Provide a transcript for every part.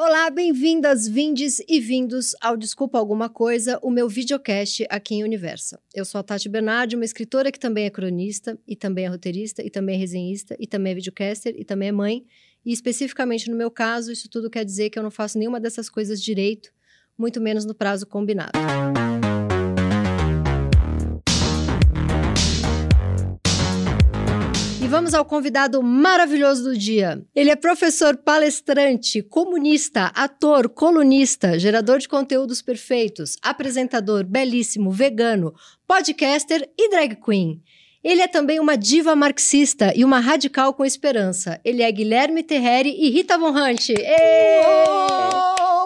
Olá, bem-vindas, vindes e vindos ao Desculpa Alguma Coisa, o meu videocast aqui em Universa. Eu sou a Tati Bernardi, uma escritora que também é cronista, e também é roteirista, e também é resenhista, e também é videocaster, e também é mãe. E especificamente no meu caso, isso tudo quer dizer que eu não faço nenhuma dessas coisas direito, muito menos no prazo combinado. Vamos ao convidado maravilhoso do dia. Ele é professor palestrante, comunista, ator, colunista, gerador de conteúdos perfeitos, apresentador belíssimo, vegano, podcaster e drag queen. Ele é também uma diva marxista e uma radical com esperança. Ele é Guilherme Terreri e Rita Von Hunt.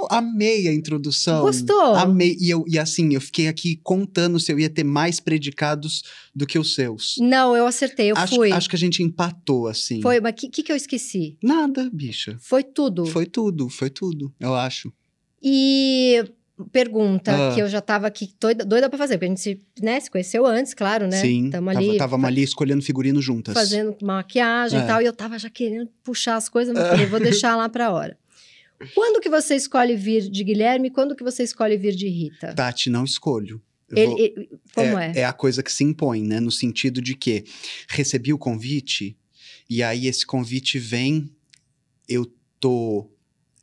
Oh, amei a introdução. Gostou? Amei. E, eu, e assim, eu fiquei aqui contando se eu ia ter mais predicados do que os seus. Não, eu acertei, eu acho, fui. Acho que a gente empatou, assim. Foi, mas o que, que, que eu esqueci? Nada, bicha. Foi tudo. Foi tudo, foi tudo, eu acho. E pergunta ah. que eu já tava aqui doida, doida pra fazer, porque a gente se, né, se conheceu antes, claro, né? Sim, tamo ali, tava, tava ali escolhendo figurino juntas. Fazendo maquiagem é. e tal, e eu tava já querendo puxar as coisas, mas falei, vou deixar lá pra hora. Quando que você escolhe vir de Guilherme quando que você escolhe vir de Rita? Tati, não escolho. Ele, vou... ele, como é, é? É a coisa que se impõe, né? No sentido de que recebi o convite e aí esse convite vem, eu tô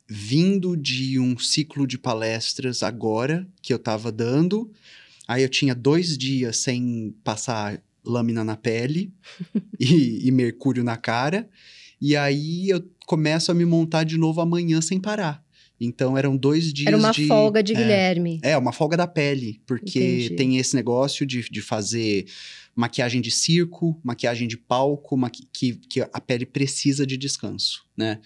vindo de um ciclo de palestras agora que eu estava dando. Aí eu tinha dois dias sem passar lâmina na pele e, e, mercúrio na cara. E aí eu começo a me montar de novo amanhã sem parar. Então eram dois dias. Era uma de, folga de é, Guilherme. É, uma folga da pele, porque Entendi. tem esse negócio de, de fazer maquiagem de circo, maquiagem de palco, maqui que, que a pele precisa de descanso, né?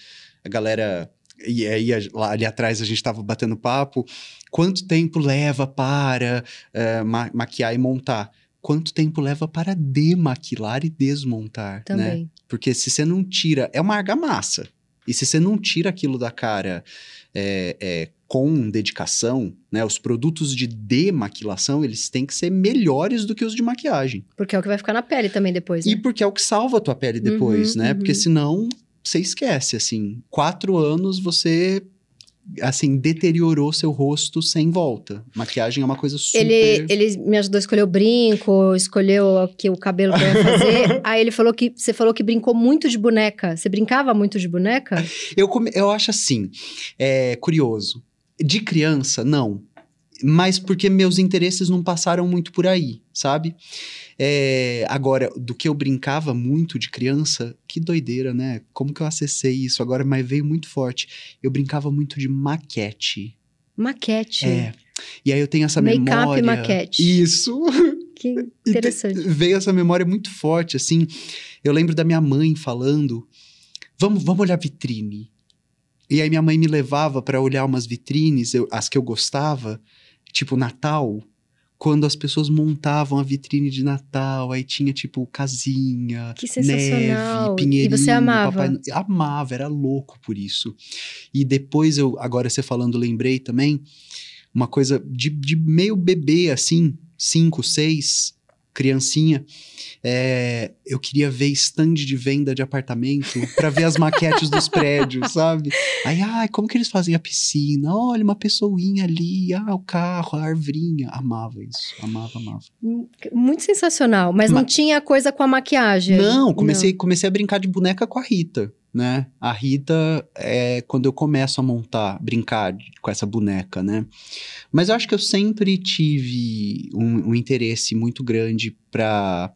A galera e aí lá, ali atrás a gente estava batendo papo, quanto tempo leva para uh, ma maquiar e montar? Quanto tempo leva para demaquilar e desmontar, né? Também. né? Porque se você não tira, é uma argamassa. E se você não tira aquilo da cara é, é, com dedicação, né? Os produtos de demaquilação, eles têm que ser melhores do que os de maquiagem. Porque é o que vai ficar na pele também depois, né? E porque é o que salva a tua pele depois, uhum, né? Uhum. Porque senão você esquece, assim. Quatro anos você assim, deteriorou seu rosto sem volta. Maquiagem é uma coisa super... Ele, ele me ajudou a escolher o brinco, escolheu aqui o cabelo que eu ia fazer. Aí ele falou que... Você falou que brincou muito de boneca. Você brincava muito de boneca? Eu, eu acho assim, é curioso. De criança, não. Mas porque meus interesses não passaram muito por aí, sabe? É, agora, do que eu brincava muito de criança, que doideira, né? Como que eu acessei isso agora, mas veio muito forte. Eu brincava muito de maquete. Maquete? É. E aí eu tenho essa Make memória. Make-up maquete. Isso. Que interessante. veio essa memória muito forte, assim. Eu lembro da minha mãe falando: vamos, vamos olhar vitrine. E aí minha mãe me levava para olhar umas vitrines, eu, as que eu gostava, tipo Natal quando as pessoas montavam a vitrine de Natal, aí tinha tipo casinha, que sensacional. neve, pinheirinho. E você amava? Papai... Amava, era louco por isso. E depois eu, agora você falando, lembrei também uma coisa de, de meio bebê assim, cinco, seis, criancinha, é, eu queria ver stand de venda de apartamento para ver as maquetes dos prédios, sabe? Aí, ai, como que eles fazem a piscina? Olha, uma pessoinha ali, ah, o carro, a arvrinha. Amava isso, amava, amava. Muito sensacional, mas, mas não tinha coisa com a maquiagem. Não, comecei, não. comecei a brincar de boneca com a Rita né? A Rita é quando eu começo a montar, brincar com essa boneca, né? Mas eu acho que eu sempre tive um, um interesse muito grande para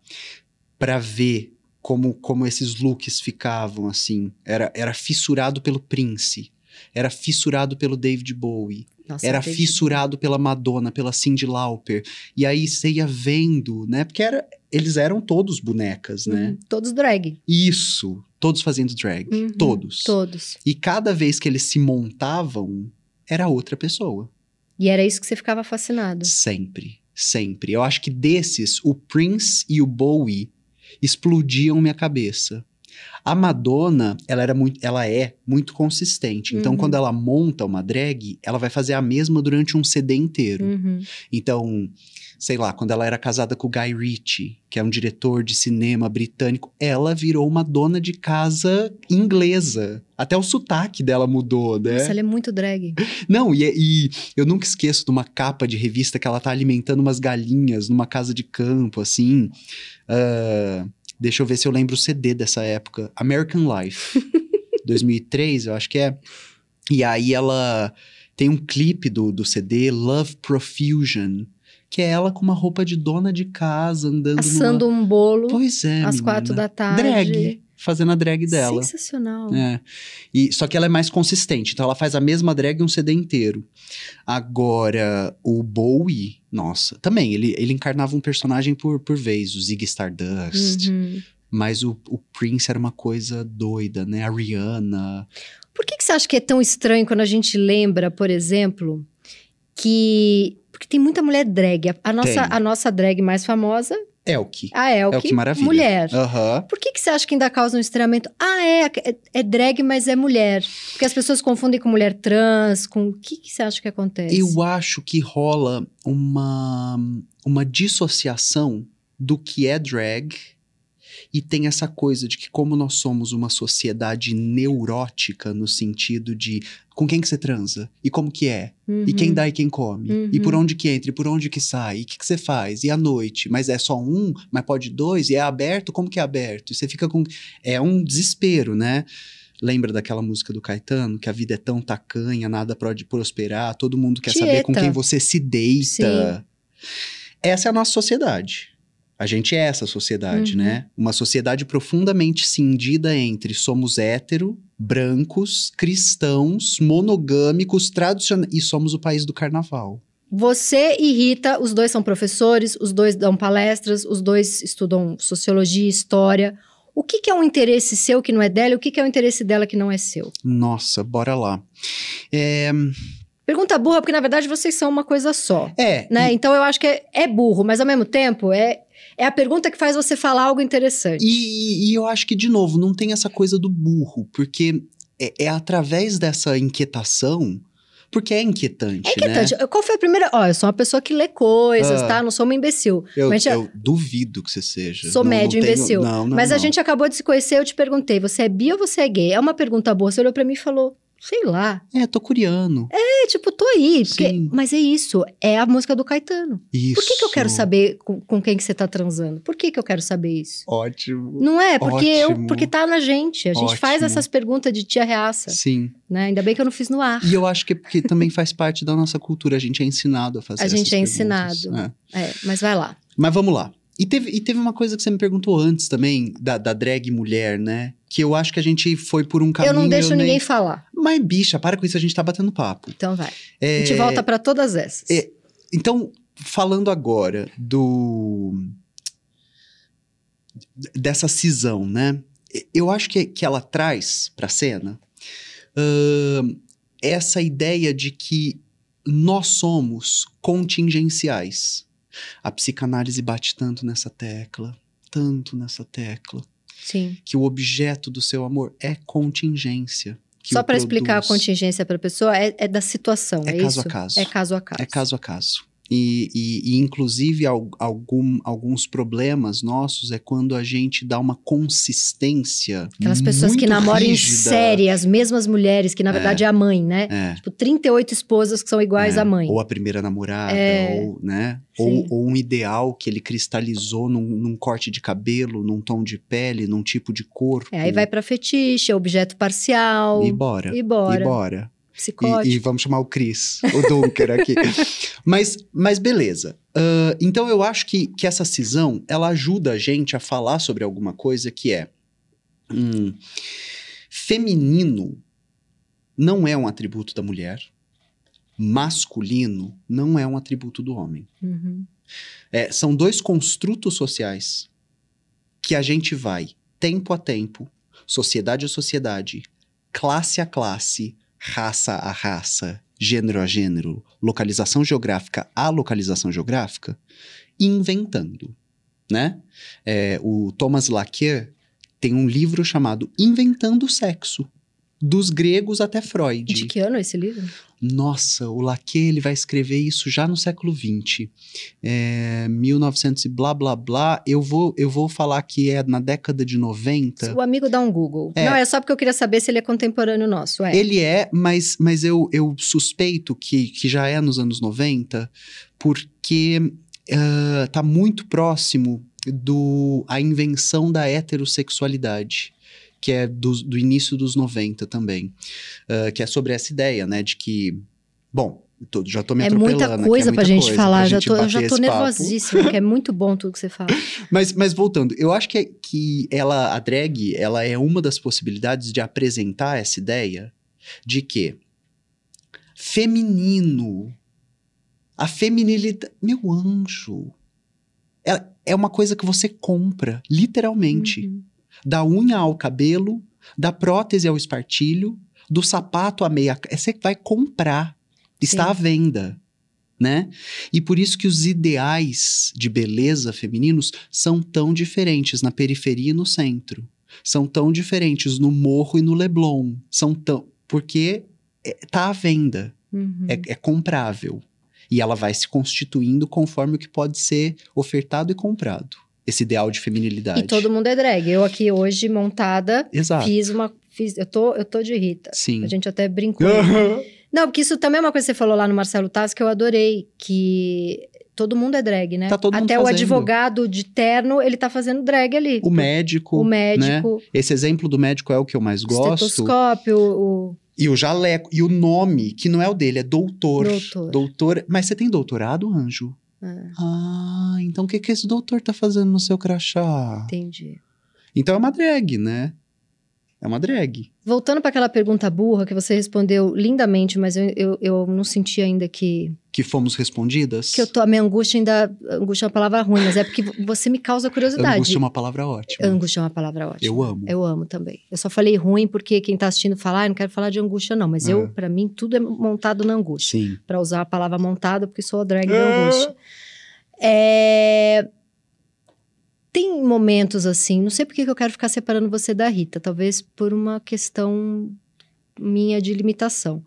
para ver como, como esses looks ficavam assim. Era, era fissurado pelo Prince, era fissurado pelo David Bowie. Nossa, era fissurado pela Madonna, pela Cyndi Lauper. E aí você ia vendo, né? Porque era, eles eram todos bonecas, né? Uhum, todos drag. Isso, todos fazendo drag. Uhum, todos. Todos. E cada vez que eles se montavam, era outra pessoa. E era isso que você ficava fascinado. Sempre, sempre. Eu acho que desses, o Prince e o Bowie explodiam minha cabeça. A Madonna, ela, era muito, ela é muito consistente. Então, Uhum. quando ela monta uma drag, ela vai fazer a mesma durante um CD inteiro. Uhum. Então, sei lá, quando ela era casada com o Guy Ritchie, que é um diretor de cinema britânico, ela virou uma dona de casa inglesa. Até o sotaque dela mudou, né? Nossa, ela é muito drag. Não, e, e eu nunca esqueço de uma capa de revista que ela tá alimentando umas galinhas numa casa de campo, assim. Ah, deixa eu ver se eu lembro o CD dessa época. American Life. 2003, eu acho que é. E aí ela tem um clipe do, do CD, Love Profusion, que é ela com uma roupa de dona de casa, andando Assando numa... um bolo Pois é, às menina. quatro da tarde. Drag, fazendo a drag dela. Sensacional. É. E, só que ela é mais consistente, então ela faz a mesma drag um CD inteiro. Agora, o Bowie, nossa, também, ele, ele encarnava um personagem por, por vez, o Ziggy Stardust. Uhum. Mas o, o Prince era uma coisa doida, né? A Rihanna. Por que, que você acha que é tão estranho quando a gente lembra, por exemplo, que. Porque tem muita mulher drag. A- nossa, Tem. a nossa drag mais famosa, Elke. a Elke, Elke Maravilha. mulher. Aham. Por que, que você acha que ainda causa um estranhamento? Ah, é, é, é drag, mas é mulher. Porque as pessoas confundem com mulher trans, com... O que, que você acha que acontece? Eu acho que rola uma, uma dissociação do que é drag e tem essa coisa de que como nós somos uma sociedade neurótica no sentido de com quem que você transa? E como que é? E quem Uhum. dá e quem come? E Uhum. por onde que entra? E por onde que sai? E o que que você faz? E à noite? Mas é só um? Mas pode dois? E é aberto? Como que é aberto? E você fica com é um desespero né? Lembra daquela música do Caetano, que a vida é tão tacanha, nada pode prosperar, todo mundo quer saber com Tieta. quem você se deita. Essa é a nossa sociedade. A gente é essa sociedade, Uhum. né? Uma sociedade profundamente cindida entre somos hétero, brancos, cristãos, monogâmicos, tradicionais e somos o país do carnaval. Você e Rita, os dois são professores, os dois dão palestras, os dois estudam sociologia, história. O que, que é um interesse seu que não é dela e o que, que é um interesse dela que não é seu? Nossa, bora lá. É, Pergunta burra, porque na verdade vocês são uma coisa só. é Né? Então eu acho que é, é burro, mas ao mesmo tempo é, é a pergunta que faz você falar algo interessante. E, e eu acho que, de novo, não tem essa coisa do burro, porque é, é através dessa inquietação, porque é inquietante, É inquietante. né? Qual foi a primeira? Ó, eu sou uma pessoa que lê coisas, Ah. tá? Não sou uma imbecil. Eu, eu duvido que você seja. Sou Não- não médio tenho- imbecil. Não, não, Mas a não. gente acabou de se conhecer, eu te perguntei, você é bi ou você é gay? É uma pergunta boa. Você olhou pra mim e falou, sei lá. É, tô curiano. É, tipo, tô aí. Porque... Mas é isso, é a música do Caetano. Isso. Por que, que eu quero saber com, com quem que você tá transando? Por que, que eu quero saber isso? Ótimo. Não é, porque, eu, Ótimo. porque tá na gente. A gente faz Ótimo. essas perguntas de tia reaça, Sim. né? Ainda bem que eu não fiz no ar. E eu acho que é porque também faz parte da nossa cultura. A gente é ensinado a fazer A gente é perguntas, ensinado. né? É, mas vai lá. Mas vamos lá. E teve, e teve uma coisa que você me perguntou antes também, da, da drag mulher, né? Que eu acho que a gente foi por um caminho... eu não deixo nem- ninguém falar. Mas, bicha, para com isso, a gente tá batendo papo. Então vai. É, A gente volta pra todas essas. é, Então, falando agora do... Dessa cisão, né? Eu acho que, que ela traz pra cena ahn, essa ideia de que nós somos contingenciais. A psicanálise bate tanto nessa tecla, tanto nessa tecla, Sim. que o objeto do seu amor é contingência. Só o pra explicar a produz. contingência pra pessoa, é, é da situação, É é, caso a isso? caso. É caso a caso. É caso a caso. E, e- e, inclusive, al- algum, alguns problemas nossos é quando a gente dá uma consistência. Aquelas pessoas que namoram em rígida. série, as mesmas mulheres, que na verdade é, a mãe, né? É. Tipo, 38 esposas que são iguais É, à mãe. Ou a primeira namorada, É. ou, né? Ou, ou um ideal que ele cristalizou num, num corte de cabelo, num tom de pele, num tipo de corpo. É, aí vai pra fetiche, objeto parcial, E bora. e bora. E bora. Psicótico. E, e vamos chamar o Chris, o Dunker aqui. mas, mas beleza. Ah, então eu acho que, que essa cisão, ela ajuda a gente a falar sobre alguma coisa que é... hum, feminino não é um atributo da mulher. Masculino não é um atributo do homem. Uhum. É, são dois construtos sociais que a gente vai, tempo a tempo, sociedade a sociedade, classe a classe, raça a raça, gênero a gênero, localização geográfica a localização geográfica, inventando, né? É, o Thomas Laqueur tem um livro chamado Inventando Sexo, dos gregos até Freud. De que ano é esse livro? Nossa, o Laquet ele vai escrever isso já no século XX. É, 1900 e blá blá blá. Eu vou, eu vou falar que é na década de 90. O amigo dá um Google. É. Não, é só porque eu queria saber se ele é contemporâneo nosso. É. Ele é, mas, mas eu, eu suspeito que, que já é nos anos 90, porque uh, tá muito próximo do a invenção da heterossexualidade que é do, do início dos 90 também, uh, que é sobre essa ideia, né, de que, bom, tô, já tô me é atropelando muita aqui, coisa é pra muita gente coisa falar, pra já gente tô, eu já tô nervosíssima, porque é muito bom tudo que você fala. Mas, mas voltando, eu acho que, é- que ela, a drag, ela é uma das possibilidades de apresentar essa ideia de que feminino, a feminilidade, meu anjo, é, é uma coisa que você compra, literalmente. Uhum. Da unha ao cabelo, da prótese ao espartilho, do sapato à meia. é, Você vai comprar. Está Sim. à venda. Né? E por isso que os ideais de beleza femininos são tão diferentes na periferia e no centro. São tão diferentes no morro e no Leblon. São tão. Porque está à venda Uhum. é, é comprável. E ela vai se constituindo conforme o que pode ser ofertado e comprado. Esse ideal de feminilidade. E todo mundo é drag. Eu aqui hoje, montada, Exato. fiz uma. Fiz, eu, tô, eu tô de Rita. Sim. A gente até brincou. Não, porque isso também é uma coisa que você falou lá no Marcelo Taz que eu adorei, que todo mundo é drag, né? Tá todo mundo Até o fazendo. advogado de terno, ele tá fazendo drag ali. O médico. O né? médico, Esse exemplo do médico é o que eu mais o gosto. estetoscópio, o, E o jaleco. E o nome, que não é o dele, é doutor. Doutor. Doutor. Mas você tem doutorado, Anjo? Ah, Ah, então o que, que esse doutor tá fazendo no seu crachá? entendi. Então é uma drag, né? É uma drag. Voltando para aquela pergunta burra que você respondeu lindamente, mas eu, eu, eu não senti ainda que. Que fomos respondidas. Que eu tô. A minha angústia ainda. Angústia é uma palavra ruim, mas é porque você me causa curiosidade. Angústia é uma palavra ótima. Angústia é uma palavra ótima. Eu amo. Eu amo também. Eu só falei ruim porque quem tá assistindo fala, ah, não quero falar de angústia, não. Mas É. eu, para mim, tudo é montado na angústia. Sim. Pra usar a palavra montada, porque sou a drag da Ah. angústia. É... Tem momentos assim, não sei por que eu quero ficar separando você da Rita, talvez por uma questão minha de limitação.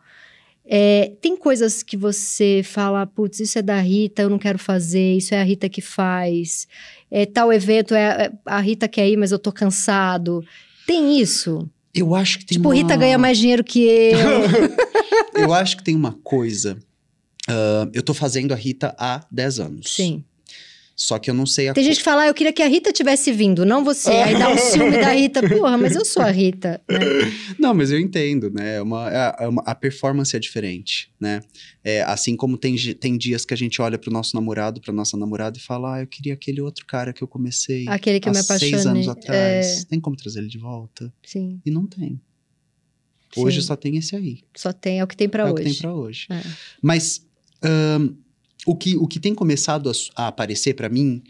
É, tem coisas que você fala, putz, isso é da Rita, eu não quero fazer, isso é a Rita que faz. É, tal evento é é a Rita quer ir, mas eu tô cansado. Tem isso? Eu acho que tem tipo, uma... Rita ganha mais dinheiro que eu. eu acho que tem uma coisa. ah, eu tô fazendo a Rita há 10 anos. Sim. Só que eu não sei a Tem co- gente que fala, ah, eu queria que a Rita tivesse vindo, não você. Aí dá um ciúme da Rita. Porra, mas eu sou a Rita. né? Não, mas eu entendo, né? É uma, é- é uma- a performance é diferente, né? É, assim como tem, tem dias que a gente olha pro nosso namorado, pra nossa namorada e fala, ah, eu queria aquele outro cara que eu comecei Aquele que há eu me apaixonei. seis anos atrás. É, Tem como trazer ele de volta? sim. E não tem. Hoje sim. só tem esse aí. Só tem, é o que tem pra é hoje. o que tem pra hoje. É. Mas ahn, o, que, o que tem começado a, a aparecer pra mim,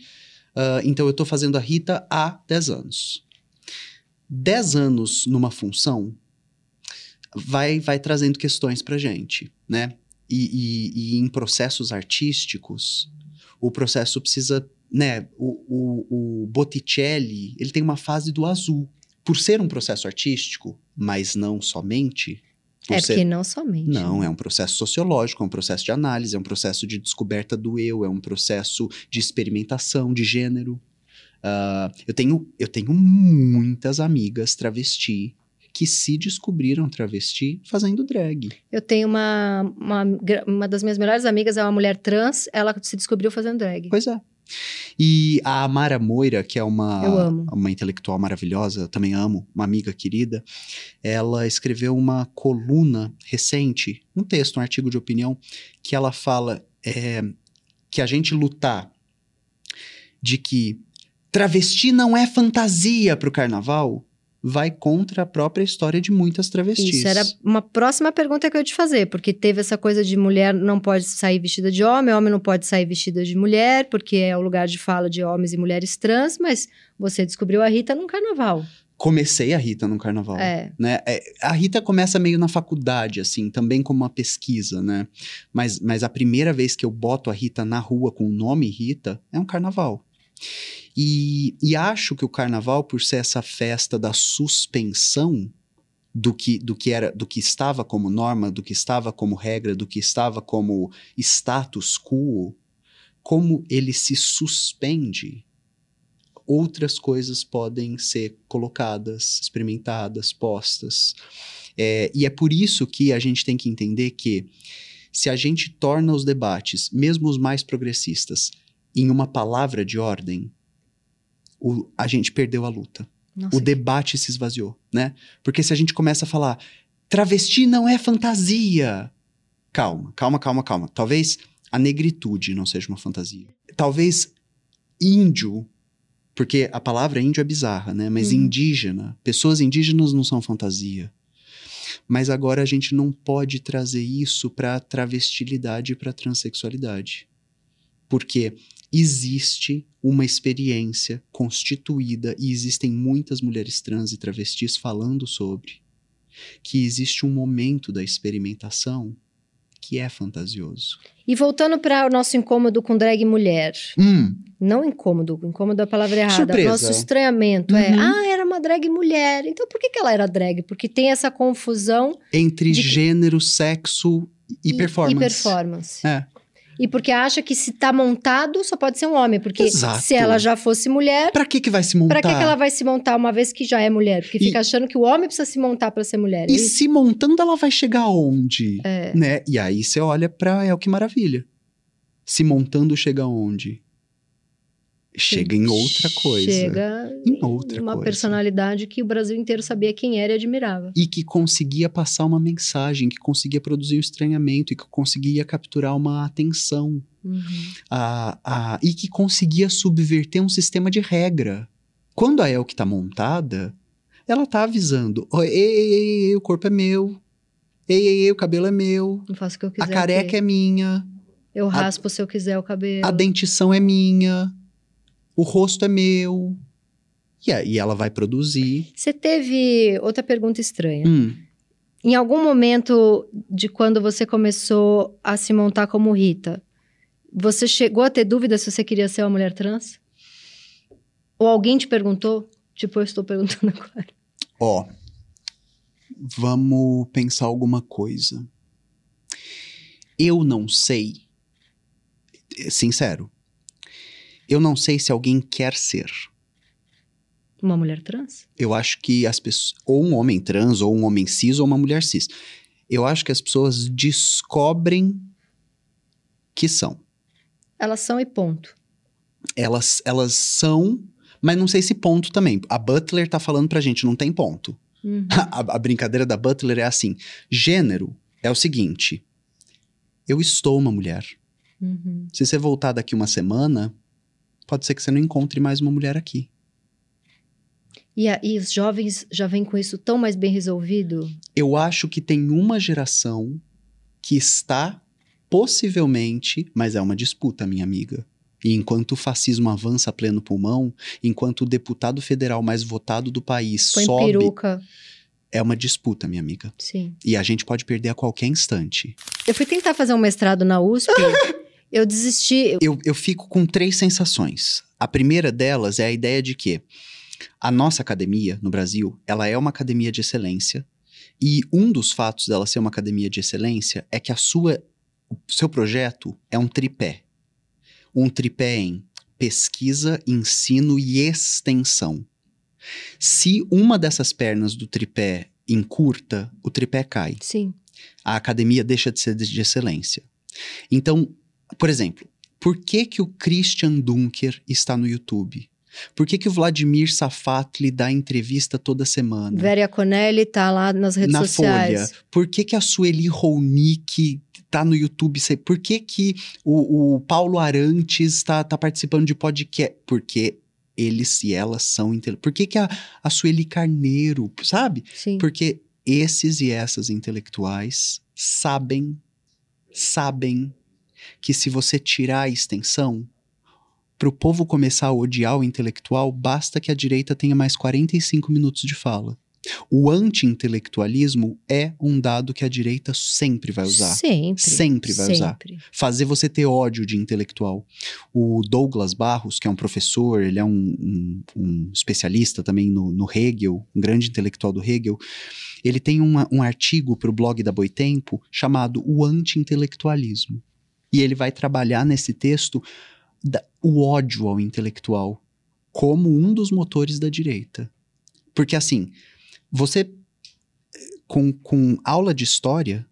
ah, então eu tô fazendo a Rita há 10 anos. 10 anos numa função vai, vai trazendo questões pra gente, né? E, e- e em processos artísticos, o processo precisa, né? O, o, o Botticelli, ele tem uma fase do azul. Por ser um processo artístico, mas não somente. Por É ser- porque não somente. não, é um processo sociológico, é um processo de análise, é um processo de descoberta do eu, é um processo de experimentação de gênero. Ah, eu, tenho, eu tenho muitas amigas travesti que se descobriram travesti fazendo drag. Eu tenho uma, uma, uma das minhas melhores amigas, é uma mulher trans, ela se descobriu fazendo drag. Pois é. E a Amara Moira, que é uma, uma intelectual maravilhosa, eu também amo, uma amiga querida, ela escreveu uma coluna recente, um texto, um artigo de opinião, que ela fala é, que a gente lutar de que travesti não é fantasia para o carnaval vai contra a própria história de muitas travestis. Isso era uma próxima pergunta que eu ia te fazer, porque teve essa coisa de mulher não pode sair vestida de homem, homem não pode sair vestida de mulher, porque é o lugar de fala de homens e mulheres trans, mas você descobriu a Rita num carnaval. Comecei a Rita no carnaval. É. né? É, a Rita começa meio na faculdade, assim, também como uma pesquisa, né? Mas, mas a primeira vez que eu boto a Rita na rua com o nome Rita é um carnaval. E, e acho que o carnaval, por ser essa festa da suspensão do que, do que era do que estava como norma, do que estava como regra, do que estava como status quo, como ele se suspende, outras coisas podem ser colocadas, experimentadas, postas. É, e é por isso que a gente tem que entender que se a gente torna os debates, mesmo os mais progressistas, em uma palavra de ordem, o, a gente perdeu a luta. Nossa, o debate se esvaziou, né? Porque se a gente começa a falar, travesti não é fantasia. Calma, calma, calma, calma. Talvez a negritude não seja uma fantasia. Talvez índio, porque a palavra índio é bizarra, né? Mas Uhum. indígena, pessoas indígenas não são fantasia. Mas agora a gente não pode trazer isso para travestilidade e para transexualidade. Porque existe uma experiência constituída e existem muitas mulheres trans e travestis falando sobre que existe um momento da experimentação que é fantasioso. E voltando para o nosso incômodo com drag mulher. Hum, Não incômodo, incômodo é a palavra errada. Surpresa. Nosso estranhamento é, Uhum. ah, era uma drag mulher. Então por que, que ela era drag? Porque tem essa confusão entre De- gênero, sexo e, performance. E performance. É. E porque acha que se tá montado, só pode ser um homem. Porque Exato. se ela já fosse mulher, Pra que que vai se montar? pra que, que ela vai se montar uma vez que já é mulher? Porque E- fica achando que o homem precisa se montar pra ser mulher. E é se montando, ela vai chegar aonde? É. Né? E aí você olha pra El Que Maravilha. Se montando, chega aonde? Chega em outra coisa. Chega Em outra uma coisa. personalidade que o Brasil inteiro sabia quem era e admirava. E que conseguia passar uma mensagem, que conseguia produzir um estranhamento, e que conseguia capturar uma atenção. Uhum. a, a, e que conseguia subverter um sistema de regra. Quando a Elke tá montada, ela tá avisando: "Ó, ei, ei, ei, ei, o corpo é meu. Ei, ei, ei, o cabelo é meu. Não faço o que eu quiser. A careca é minha. Eu raspo se eu quiser o cabelo. A dentição é minha. O rosto é meu. E aí ela vai produzir. Você teve outra pergunta estranha. Hum, Em algum momento de quando você começou a se montar como Rita, você chegou a ter dúvida se você queria ser uma mulher trans? Ou alguém te perguntou? Tipo, eu estou perguntando agora. ó. Vamos pensar alguma coisa. Eu não sei. Sincero. Eu não sei se alguém quer ser. Uma mulher trans? Eu acho que as pessoas. Ou um homem trans, ou um homem cis, ou uma mulher cis. Eu acho que as pessoas descobrem que são. Elas são e ponto. Elas, elas são, mas não sei se ponto também. A Butler tá falando pra gente, não tem ponto. Uhum. A, a brincadeira da Butler é assim: gênero é o seguinte. Eu estou uma mulher. Uhum. Se você voltar daqui uma semana, pode ser que você não encontre mais uma mulher aqui. E, a- e os jovens já vêm com isso tão mais bem resolvido? eu acho que tem uma geração que está possivelmente, mas é uma disputa, minha amiga. E enquanto o fascismo avança a pleno pulmão, enquanto o deputado federal mais votado do país Põe sobe, peruca. é uma disputa, minha amiga. Sim. E a gente pode perder a qualquer instante. Eu fui tentar fazer um mestrado na USP. eu desisti. Eu, eu fico com três sensações. A primeira delas é a ideia de que a nossa academia no Brasil, ela é uma academia de excelência. E um dos fatos dela ser uma academia de excelência é que a sua, o seu projeto é um tripé. Um tripé em pesquisa, ensino e extensão. Se uma dessas pernas do tripé encurta, o tripé cai Sim. a academia deixa de ser de de excelência. Então, por exemplo, por que que o Christian Dunker está no YouTube? Por que que o Vladimir Safatli dá entrevista toda semana? Véria Conelli tá lá nas redes na sociais. Folha. Por que que a Sueli Rounik tá no YouTube? Por que que o, o Paulo Arantes está tá participando de podcast? Porque eles e elas são... intele- Por que que a, a Sueli Carneiro, sabe? Sim. Porque esses e essas intelectuais sabem, sabem que se você tirar a extensão, para o povo começar a odiar o intelectual, basta que a direita tenha mais 45 minutos de fala. O anti-intelectualismo é um dado que a direita sempre vai usar. Sempre. Sempre vai usar. sempre. Fazer você ter ódio de intelectual. O Douglas Barros, que é um professor, ele é um, um- um especialista também no, no Hegel, um grande intelectual do Hegel. Ele tem uma- um artigo para o blog da Boitempo chamado O Anti-Intelectualismo. E ele vai trabalhar nesse texto da- o ódio ao intelectual como um dos motores da direita. Porque assim, você com, com aula de história,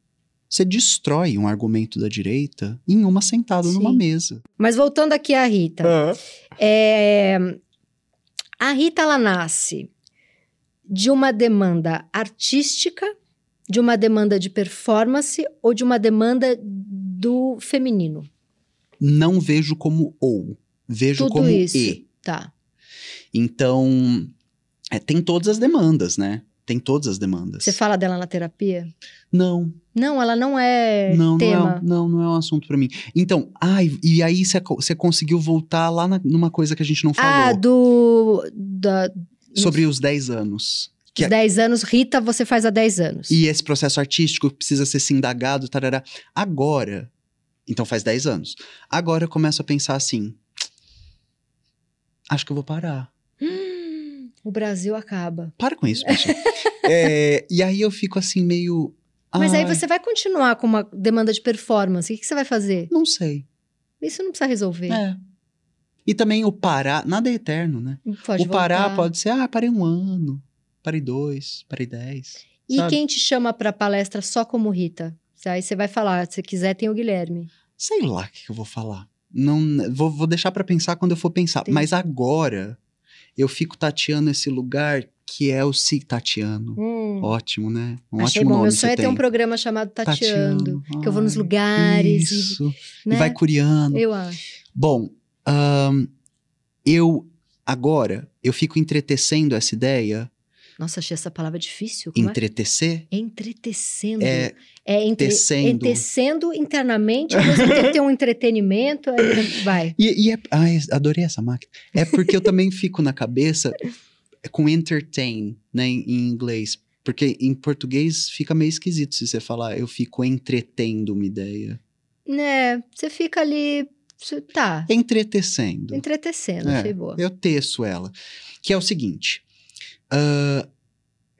você destrói um argumento da direita em uma sentada numa Sim. mesa. Mas voltando aqui à Rita. É, a Rita, ela nasce de uma demanda artística, de uma demanda de performance ou de uma demanda do feminino? Não vejo como ou, vejo Tudo como isso. e. Tá. Então, é, tem todas as demandas, né? Tem todas as demandas. Você fala dela na terapia? Não, Não, ela não é não, não é, tema. não, não é um assunto pra mim. Então, ai, e aí você co- você conseguiu voltar lá na- numa coisa que a gente não ah, falou. do. Da, sobre os 10 anos. Que Os é- 10 anos, Rita, você faz há 10 anos. E esse processo artístico precisa ser se indagado, tarará. Agora, então faz 10 anos. Agora eu começo a pensar assim: acho que eu vou parar. Hum, o Brasil acaba. Para com isso, pessoal. É, e aí eu fico assim, meio. Mas aí ai, você vai continuar com uma demanda de performance. O que, que você vai fazer? Não sei. Isso não precisa resolver. É. E também o parar, nada é eterno, né? Pode o parar voltar. pode ser, ah, parei um ano, parei dois, parei dez. E sabe? quem te chama pra palestra só como Rita? Aí você vai falar, se quiser tem o Guilherme. Sei lá o que, que eu vou falar. Não, vou, vou deixar pra pensar quando eu for pensar. Entendi. Mas agora eu fico tateando esse lugar que é o Si Tateando. Hum, Ótimo, né? Um achei ótimo bom. nome Meu sonho é ter um programa chamado Tateando. que eu vou nos lugares. e- Isso. né? E vai curiando. Eu acho. Bom, eu agora eu fico entretecendo essa ideia. Nossa, achei essa palavra difícil. Como Entretecer é? Entretecendo. é É entre... tecendo. entecendo internamente, tempo tem um entretenimento. Aí vai. E, e é, ai, adorei essa máquina. É porque eu também fico na cabeça com entertain, né, em, em inglês. Porque em português fica meio esquisito se você falar eu fico entretendo uma ideia. Né? Você fica ali. Tá. Entretecendo. Entretecendo, É, achei boa. Eu teço ela. Que é o seguinte. Ah,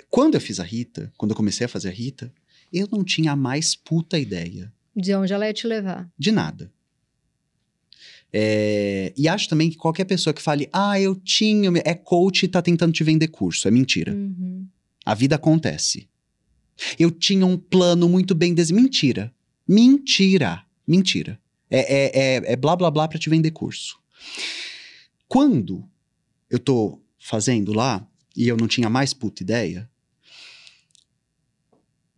quando eu fiz a Rita, quando eu comecei a fazer a Rita, eu não tinha a mais puta ideia De onde ela ia te levar. de nada. É, e acho também que qualquer pessoa que fale, ah, eu tinha, é coach e tá tentando te vender curso, é mentira. Uhum. A vida acontece. Eu tinha um plano muito bem desenhado. Mentira. Mentira. Mentira. É, é, é, é blá blá blá pra te vender curso. Quando eu tô fazendo lá e eu não tinha mais puta ideia,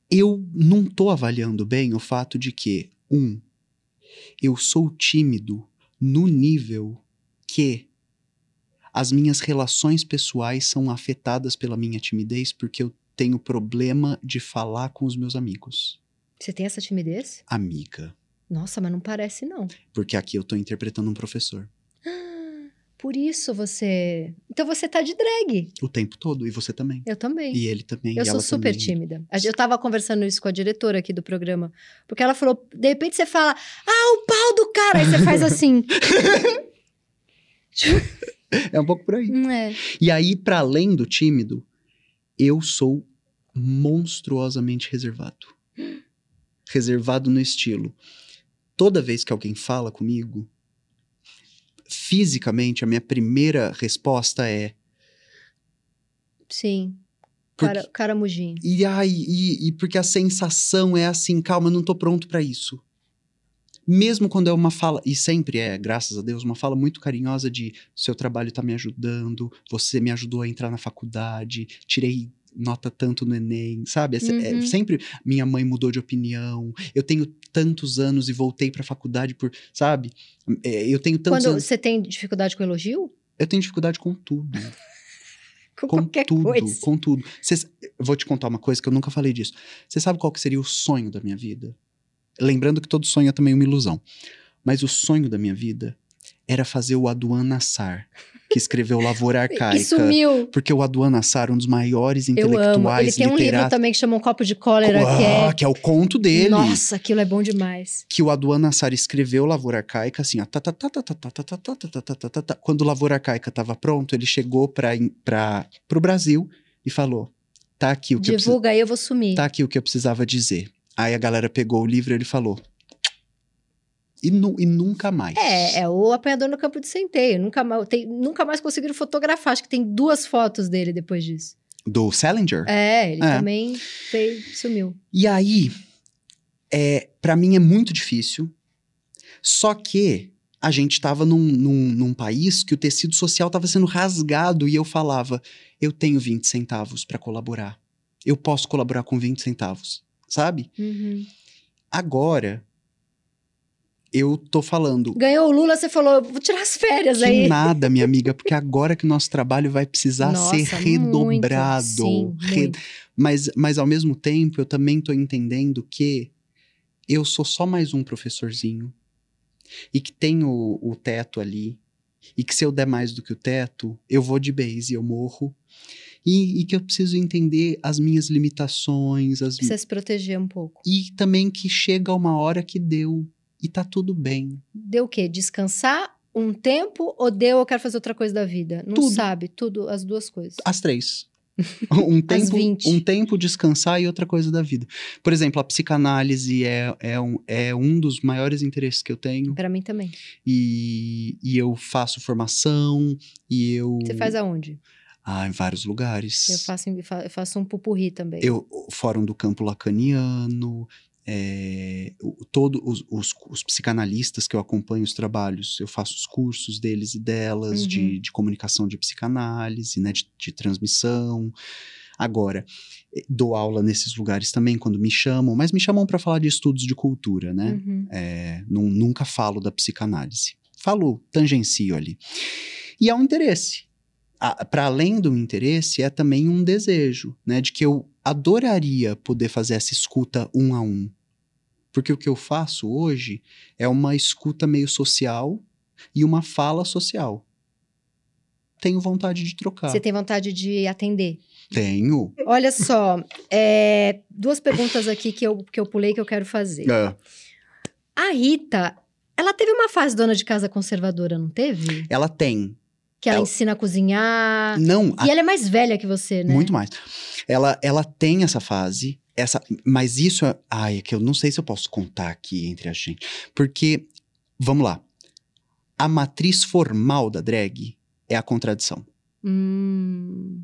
eu não tô avaliando bem o fato de que, um, eu sou tímido no nível que as minhas relações pessoais são afetadas pela minha timidez porque eu tenho problema de falar com os meus amigos. Você tem essa timidez? Amiga. Nossa, mas não parece, não. Porque aqui eu tô interpretando um professor. Por isso você. Então você tá de drag. O tempo todo. E você também. Eu também. E ele também. Eu sou super também. tímida. Eu tava conversando isso com a diretora aqui do programa. Porque ela falou: de repente você fala, ah, o pau do cara. Aí você faz assim. É um pouco por aí. Hum, é. E aí, para além do tímido, eu sou monstruosamente reservado. Reservado no estilo. Toda vez que alguém fala comigo, fisicamente, a minha primeira resposta é. Sim. Porque- Cara, caramujinho. E ai, e, e porque a sensação é assim, calma, eu não tô pronto pra isso. Mesmo quando é uma fala, e sempre é, graças a Deus, uma fala muito carinhosa de seu trabalho tá me ajudando, você me ajudou a entrar na faculdade, tirei nota tanto no Enem, sabe? É, é Uhum. sempre minha mãe mudou de opinião, eu tenho tantos anos e voltei pra faculdade por, sabe? É, eu tenho tantos Quando anos. você tem dificuldade com elogio? Eu tenho dificuldade com tudo. Com, Com qualquer tudo, coisa. com tudo. Cês- vou te contar uma coisa que eu nunca falei disso. Você sabe qual que seria o sonho da minha vida? Lembrando que todo sonho é também uma ilusão. Mas o sonho da minha vida era fazer o Aduan Nassar que escreveu Lavoura Arcaica. E sumiu. Porque o Aduan Nassar, um dos maiores Eu intelectuais amo. Ele tem um livro também que chama Um Copo de Cólera, que é... Ah, que é o conto dele. Nossa, aquilo é bom demais. que o Aduan Nassar escreveu Lavoura Arcaica assim, ó, tá, tá, tá, tá, tá, tá, tá, tá, tá, tá, tá, tá, tá, tá, tá. quando o Lavoura Arcaica estava pronto, ele chegou para o Brasil e falou, tá aqui o que eu preciso, Divulga aí, eu vou sumir. tá aqui o que eu precisava dizer. Aí a galera pegou o livro e ele falou. E, nu- e nunca mais. É, é o apanhador no campo de centeio. Nunca mais, tem, nunca mais conseguiram fotografar. Acho que tem duas fotos dele depois disso. Do Salinger. É, ele É. também sumiu. E aí, é, para mim é muito difícil. Só que a gente estava num, num, num país que o tecido social estava sendo rasgado e eu falava: eu tenho 20 centavos para colaborar. Eu posso colaborar com 20 centavos, sabe? Uhum. Agora, eu tô falando. Ganhou o Lula, você falou, vou tirar as férias Que aí. nada, minha amiga, porque agora que o nosso trabalho vai precisar Nossa, ser redobrado. Muito, sim, re- muito. Mas, mas ao mesmo tempo, eu também estou entendendo que eu sou só mais um professorzinho e que tem o, o teto ali e que se eu der mais do que o teto, eu vou de base e eu morro. E, e que eu preciso entender as minhas limitações, as, Precisa se proteger um pouco. e também que chega uma hora que deu e tá tudo bem. Deu o quê? Descansar um tempo ou deu eu quero fazer outra coisa da vida? Não Tudo. sabe, tudo, as duas coisas. As três. um tempo, 20. um tempo descansar e outra coisa da vida. Por exemplo, a psicanálise é, é, um, é um dos maiores interesses que eu tenho. Pra mim também. E, e eu faço formação e eu. Você faz aonde? Ah, em vários lugares. Eu faço, eu faço um pupurri também. Eu, Fórum do Campo Lacaniano, é, o- todo os, os, os psicanalistas que eu acompanho os trabalhos, eu faço os cursos deles e delas de, Uhum. de comunicação de psicanálise, né, de, de transmissão. Agora, eh, dou aula nesses lugares também quando me chamam, mas me chamam para falar de estudos de cultura, né? Uhum. É, nun- nunca falo da psicanálise. Falo, tangencio ali. E há um interesse. Para além do interesse, é também um desejo, né? De que eu adoraria poder fazer essa escuta um a um. Porque o que eu faço hoje é uma escuta meio social e uma fala social. Tenho vontade de trocar. Você tem vontade de atender? Tenho. Olha só, é, duas perguntas aqui que eu, que eu pulei que eu quero fazer. É. A Rita, ela teve uma fase dona de casa conservadora, não teve? Ela tem. Que ela Ela- ensina a cozinhar. Não, a E ela é mais velha que você, né? Muito mais. Ela, ela tem essa fase, essa, mas isso é. Ai, é que eu não sei se eu posso contar aqui entre a gente. Porque, vamos lá. A matriz formal da drag é a contradição. Hum.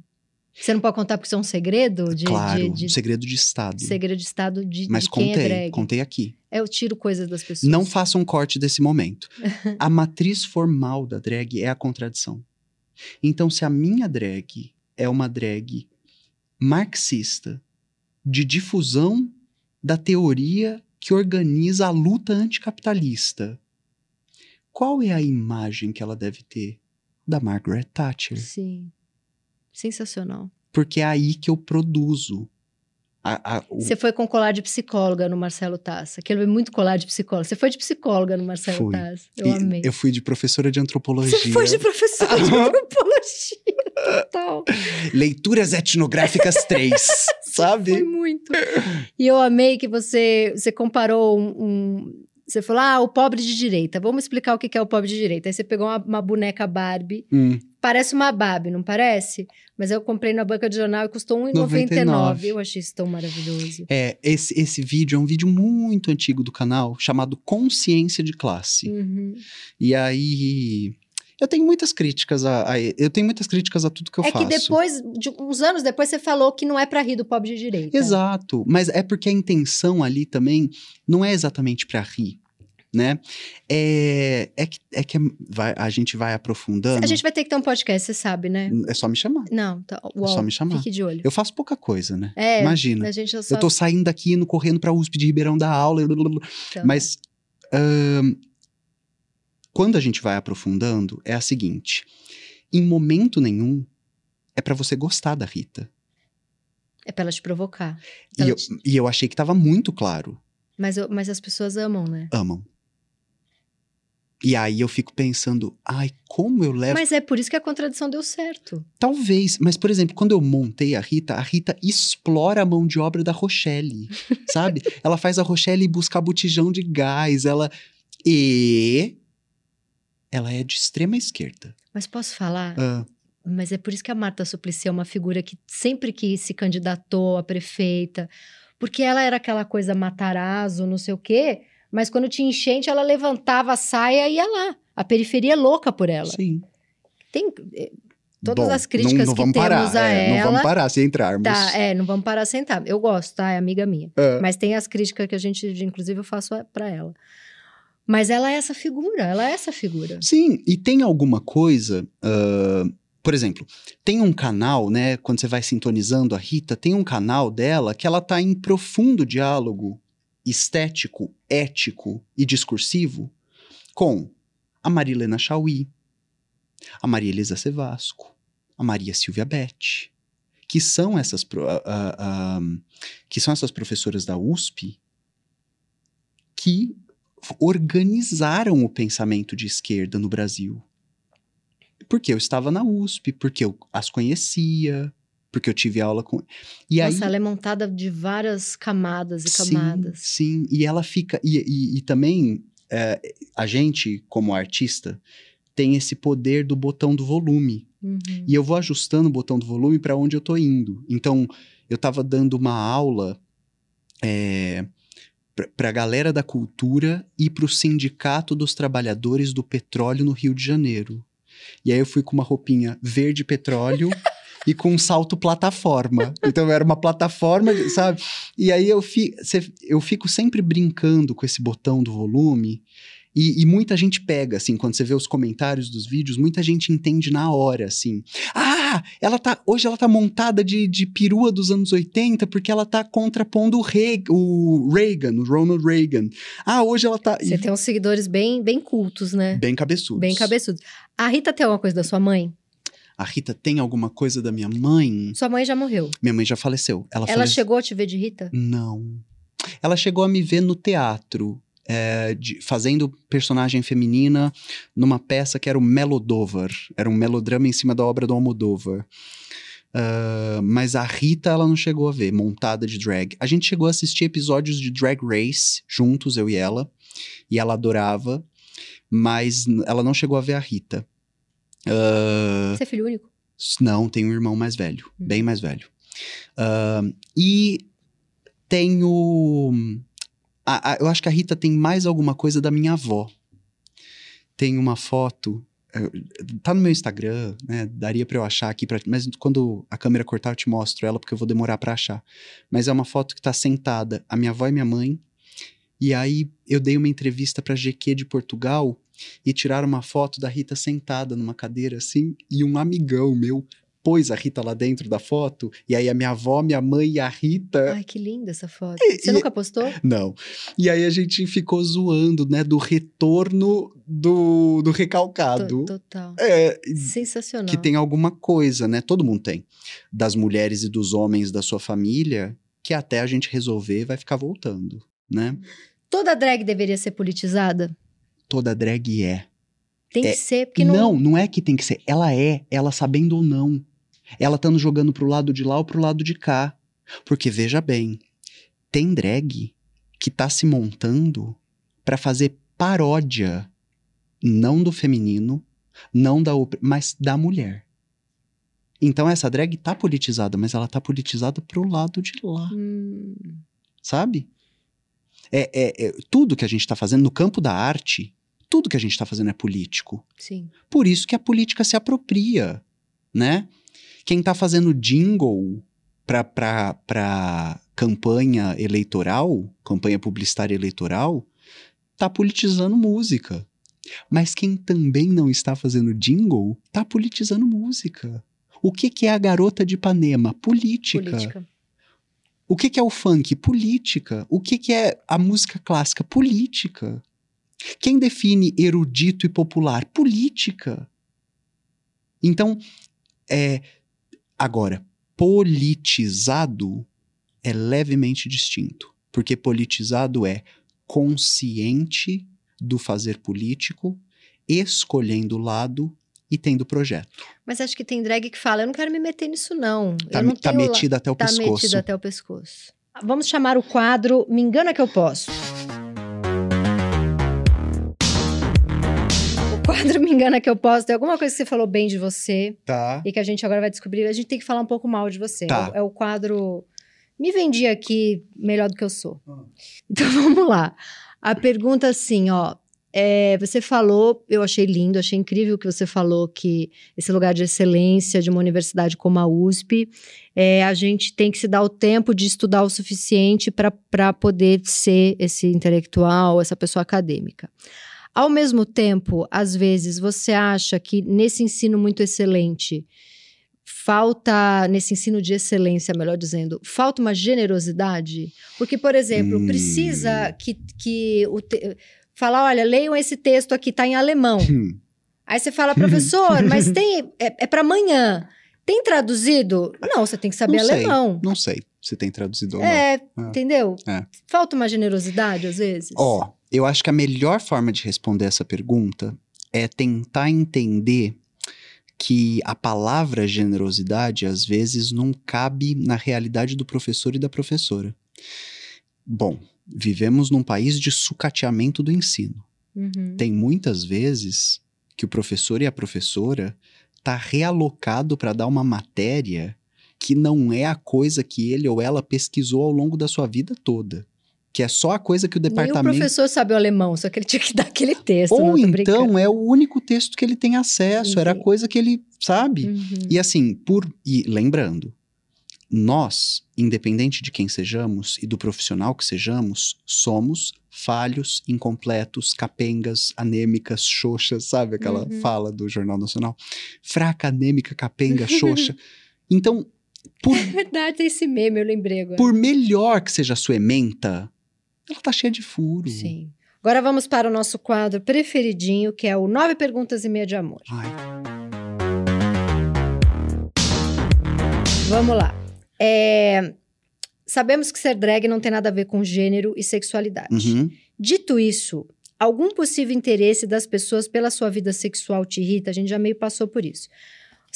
Você não pode contar porque isso é um segredo? De, claro, de, um de- segredo de Estado. segredo de estado de, mas de quem contei, é drag. contei aqui. É, eu tiro coisas das pessoas. Não faça um corte desse momento. a matriz formal da drag é a contradição. Então, se a minha drag é uma drag marxista de difusão da teoria que organiza a luta anticapitalista, qual é a imagem que ela deve ter da Margaret Thatcher? Sim. Sensacional. Porque é aí que eu produzo. A- a- o- Você foi com colar de psicóloga no Marcelo Tassa. Aquilo é muito colar de psicóloga. Você foi de psicóloga no Marcelo Fui. Tassa. Eu e amei. eu fui de professora de antropologia. Você foi de professora de antropologia. Total. Leituras etnográficas 3, sabe? Foi muito. E eu amei que você, você comparou um, um- Você falou, ah, o pobre de direita. Vamos explicar o que é o pobre de direita. Aí você pegou uma, uma boneca Barbie. Hum. Parece uma Barbie, não parece? Mas eu comprei na banca de jornal e custou R$1,99. 99. Eu achei isso tão maravilhoso. É, esse, esse vídeo é um vídeo muito antigo do canal, chamado Consciência de Classe. Uhum. E aí. Eu tenho muitas críticas a, a- Eu tenho muitas críticas a tudo que eu é faço. que depois, de uns anos depois, você falou que não é pra rir do pobre de direita. Exato. Mas é porque a intenção ali também não é exatamente para rir. Né? É, é que, é que vai- a gente vai aprofundando. A gente vai ter que ter um podcast, você sabe, né? É só me chamar. Não, tá. É só me chamar. Fique de olho. Eu faço pouca coisa, né? É, Imagina. a gente só... Eu tô saindo daqui, indo correndo pra USP de Ribeirão da aula. blá, blá, blá. Então, Mas quando a gente vai aprofundando, é a seguinte: em momento nenhum é pra você gostar da Rita. É pra ela te provocar. E eu, te- e eu achei que tava muito claro. Mas, eu- mas as pessoas amam, né? Amam. E aí eu fico pensando, ai, como eu levo. Mas é por isso que a contradição deu certo. Talvez, mas por exemplo, quando eu montei a Rita, a Rita explora a mão de obra da Rochelle, sabe? Ela faz a Rochelle buscar botijão de gás, ela. E. Ela é de extrema esquerda. Mas posso falar? Ah, Mas é por isso que a Marta Suplicy é uma figura que sempre que se candidatou a prefeita, porque ela era aquela coisa matarazzo, não sei o quê, mas quando tinha enchente, ela levantava a saia e ia lá. A periferia é louca por ela. sim. Tem eh, todas Bom, as críticas não, não que temos parar, a é, Não ela. vamos parar se entrarmos. Tá, é, não vamos parar a sentar. Eu gosto, tá? É amiga minha. Ah, Mas tem as críticas que a gente, inclusive, eu faço a- pra ela. Mas ela é essa figura, ela é essa figura. Sim, e tem alguma coisa. ah, por exemplo, tem um canal, né? Quando você vai sintonizando a Rita, tem um canal dela que ela tá em profundo diálogo estético, ético e discursivo com a Marilena Chauí, a Maria Elisa Sevasco, a Maria Silvia Beth, que são essas ah, ah, que são essas professoras da USP que organizaram o pensamento de esquerda no Brasil. Porque eu estava na USP, porque eu as conhecia, porque eu tive aula com. E Nossa, aí, ela é montada de várias camadas e sim, camadas. sim, e ela fica. E, e- e também é, a gente, como artista, tem esse poder do botão do volume. Uhum. E eu vou ajustando o botão do volume para onde eu tô indo. Então, eu estava dando uma aula é, para a galera da cultura e para o Sindicato dos Trabalhadores do Petróleo no Rio de Janeiro. E aí eu fui com uma roupinha verde petróleo e com um salto plataforma. Então era uma plataforma, sabe? E aí eu, fi, eu fico sempre brincando com esse botão do volume. E, e muita gente pega, assim, quando você vê os comentários dos vídeos, muita gente entende na hora, assim. Ah, ela tá. Hoje ela tá montada de, de perua dos anos 80 porque ela tá contrapondo o, o Reagan, o Ronald Reagan. Ah, hoje ela tá. Você tem uns seguidores bem, bem cultos, né? Bem cabeçudos. Bem cabeçudos. A Rita tem alguma coisa da sua mãe? A Rita tem alguma coisa da minha mãe? Sua mãe já morreu. Minha mãe já faleceu. Ela, Ela falece- chegou a te ver de Rita? Não. Ela chegou a me ver no teatro, é, de- fazendo personagem feminina numa peça que era o Melodover. Era um melodrama em cima da obra do Almodóvar. Ah, mas a Rita, ela não chegou a ver, montada de drag. A gente chegou a assistir episódios de Drag Race, juntos, eu e ela. E ela adorava, mas ela não chegou a ver a Rita. Ah, Você é filho único? não, tem um irmão mais velho, Uhum. bem mais velho. Ahn, e tenho. a- a- eu acho que a Rita tem mais alguma coisa da minha avó. Tem uma foto. eh, Tá no meu Instagram, né? Daria pra eu achar aqui, pra, mas quando a câmera cortar eu te mostro ela, porque eu vou demorar pra achar. Mas é uma foto que tá sentada a minha avó e minha mãe. E aí eu dei uma entrevista pra GQ de Portugal e tiraram uma foto da Rita sentada numa cadeira assim, e um amigão meu pôs a Rita lá dentro da foto, e aí a minha avó, minha mãe e a Rita. Ai, que linda essa foto. E- Você e- nunca postou? Não. E aí a gente ficou zoando, né, do retorno do, do recalcado. To- Total. É, Sensacional. que tem alguma coisa, né? Todo mundo tem. Das mulheres e dos homens da sua família, que até a gente resolver vai ficar voltando, né? Toda drag deveria ser politizada? Toda drag é. Tem É, que ser, porque não, não... não, é que tem que ser. Ela é, ela sabendo ou não. Ela estando jogando pro lado de lá ou pro lado de cá. Porque veja bem, tem drag que tá se montando pra fazer paródia não do feminino, não da mas da mulher. Então essa drag tá politizada, mas ela tá politizada pro lado de lá, Hum, sabe? É, é- é- tudo que a gente tá fazendo no campo da arte, tudo que a gente tá fazendo é político. sim. Por isso que a política se apropria, né? Quem tá fazendo jingle pra campanha eleitoral, campanha publicitária eleitoral, tá politizando música. Mas quem também não está fazendo jingle, tá politizando música. O que, que é a garota de Ipanema? Política. Política. O que, que é o funk? Política. O que, que é a música clássica? Política. Quem define erudito e popular? Política. Então, é, agora, politizado é levemente distinto. Porque politizado é consciente do fazer político escolhendo o lado e tendo projeto. Mas acho que tem drag que fala, eu não quero me meter nisso não. Tá, eu não tá metida até o tá pescoço. metida até o pescoço. Vamos chamar o quadro Me Engana Que Eu Posso. Quadro Me Engana Que Eu Posso tem alguma coisa que você falou bem de você Tá. e que a gente agora vai descobrir. A gente tem que falar um pouco mal de você. Tá. É, o, é o quadro Me Vendi Aqui Melhor do que eu sou. Ah. Então vamos lá. A pergunta assim, ó. é, você falou, eu achei lindo, achei incrível que você falou que esse lugar de excelência de uma universidade como a USP, é, a gente tem que se dar o tempo de estudar o suficiente para poder ser esse intelectual, essa pessoa acadêmica. Ao mesmo tempo, às vezes, você acha que nesse ensino muito excelente, falta, nesse ensino de excelência, melhor dizendo, falta uma generosidade? Porque, por exemplo, Hum. precisa que, que o te- falar, olha, leiam esse texto aqui, tá em alemão. Hum. Aí você fala, professor, mas tem é, é para amanhã. Tem traduzido? Não, você tem que saber Não sei. alemão. Não sei se tem traduzido ou não. É, Ah. entendeu? É. Falta uma generosidade às vezes. Ó, eu acho que a melhor forma de responder essa pergunta é tentar entender que a palavra generosidade às vezes não cabe na realidade do professor e da professora. Bom, vivemos num país de sucateamento do ensino. Uhum. Tem muitas vezes que o professor e a professora tá realocado para dar uma matéria que não é a coisa que ele ou ela pesquisou ao longo da sua vida toda. Que é só a coisa que o Nem o departamento professor sabe o alemão, só que ele tinha que dar aquele texto. ou brincando. então é o único texto que ele tem acesso, era a Entendi. coisa que ele sabe. Uhum. E assim, por e lembrando, nós, independente de quem sejamos e do profissional que sejamos, somos falhos, incompletos, capengas, anêmicas, xoxas, sabe aquela Uhum. fala do Jornal Nacional? Fraca, anêmica, capenga, xoxa. Então, por, É verdade, tem esse meme, eu lembrei agora. por melhor que seja a sua ementa, ela tá cheia de furo. Sim. Agora vamos para o nosso quadro preferidinho, que é o Nove Perguntas e Meia de Amor. Ai, Vamos lá. É, Sabemos que ser drag não tem nada a ver com gênero e sexualidade. uhum. Dito isso, algum possível interesse das pessoas pela sua vida sexual te irrita? A gente já meio passou por isso.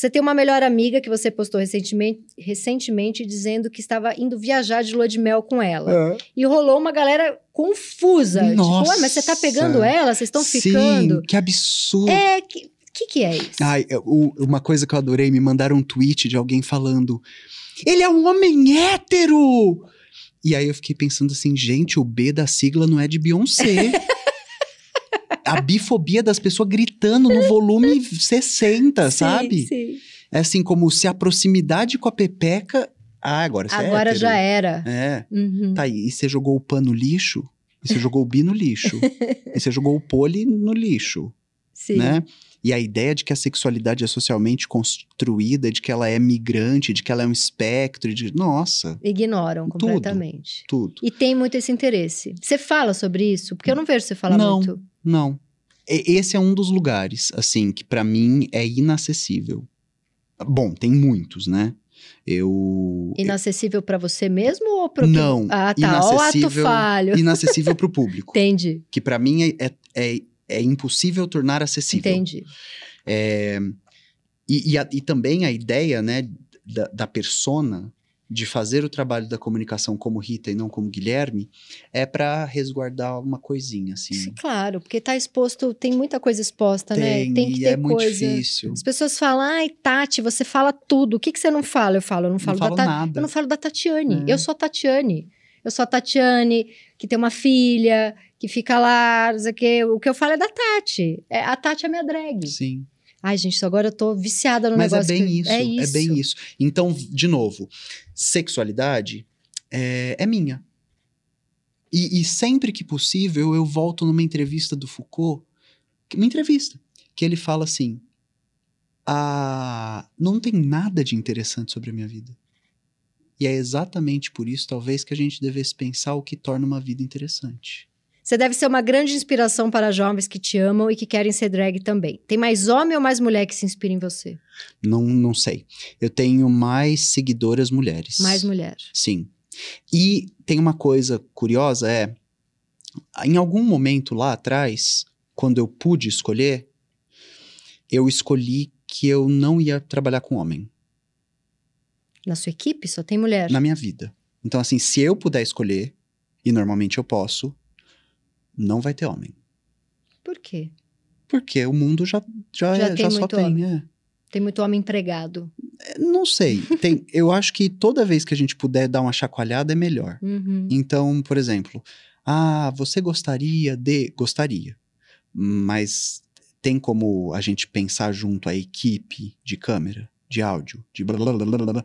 Você tem uma melhor amiga que você postou recentemente, recentemente dizendo que estava indo viajar de lua de mel com ela. E rolou uma galera confusa. Tipo, Nossa! Ué, mas você tá pegando ela? Vocês estão Sim, ficando? que absurdo. É, que, que que é isso? Ai, é, o- uma coisa que eu adorei, me mandaram um tweet de alguém falando: Ele é um homem hétero! E aí eu fiquei pensando assim, gente, o B da sigla não é de Beyoncé. A bifobia das pessoas gritando no volume 60, Sim, sabe? sim. É assim, como se a proximidade com a Pepeca. Ah, agora você é Agora hétero. já era. É. Uhum. Tá aí, e você jogou o pan no lixo? E você jogou o bi no lixo? e você jogou o poli no lixo? Sim. né? E a ideia de que a sexualidade é socialmente construída, de que ela é migrante, de que ela é um espectro, de nossa, Ignoram Tudo. completamente. tudo. E tem muito esse interesse. Você fala sobre isso? Porque eu não vejo você falar Não. muito. Não. Esse é um dos lugares, assim, que pra mim é inacessível. Bom, tem muitos, né? Eu Inacessível pra você mesmo ou pro Não, Ah, tá. Ó o ato inacessível- falho. inacessível pro público, Entendi, que pra mim é, é, é, é impossível tornar acessível. entendi. É, e, e, a- e também a ideia, né, da, da persona de fazer o trabalho da comunicação como Rita e não como Guilherme é para resguardar uma coisinha, assim. Sim, claro, porque tá exposto, tem muita coisa exposta, né? Tem, Tem que e ter é muito coisa. difícil. As pessoas falam, ai, Tati, você fala tudo. O que, que você não fala? Eu falo, eu não falo não falo da Tati. nada. Eu não falo da Tatiane. É. Eu sou a Tatiane. Eu sou a Tatiane, que tem uma filha, que fica lá, não sei o quê. O que eu falo é da Tati. É, a Tati é minha drag. Sim. Ai, gente, agora eu tô viciada no Mas é negócio. bem que- isso, É é isso. bem isso. Então, de novo, sexualidade é, é minha. E, e sempre que possível, eu volto numa entrevista do Foucault, que- uma entrevista, que ele fala assim: ah, não tem nada de interessante sobre a minha vida. E é exatamente por isso, talvez, que a gente devesse pensar o que torna uma vida interessante. Você deve ser uma grande inspiração para jovens que te amam e que querem ser drag também. Tem mais homem ou mais mulher que se inspira em você? Não, não sei. Eu tenho mais seguidoras mulheres. Mais mulher. Sim. E tem uma coisa curiosa, é... Em algum momento lá atrás, quando eu pude escolher, eu escolhi que eu não ia trabalhar com homem Na sua equipe só tem mulher. na minha vida. Então, assim, se eu puder escolher, e normalmente eu posso, não vai ter homem. Por quê? Porque o mundo já, já, Já é- tem já só tem. homem. é. Tem muito homem empregado. É, Não sei. Tem, eu acho que toda vez que a gente puder dar uma chacoalhada é melhor. Uhum. Então, por exemplo, ah, você gostaria de. Gostaria. Mas tem como a gente pensar junto a equipe de câmera, de áudio, de blá blá blá blá blá.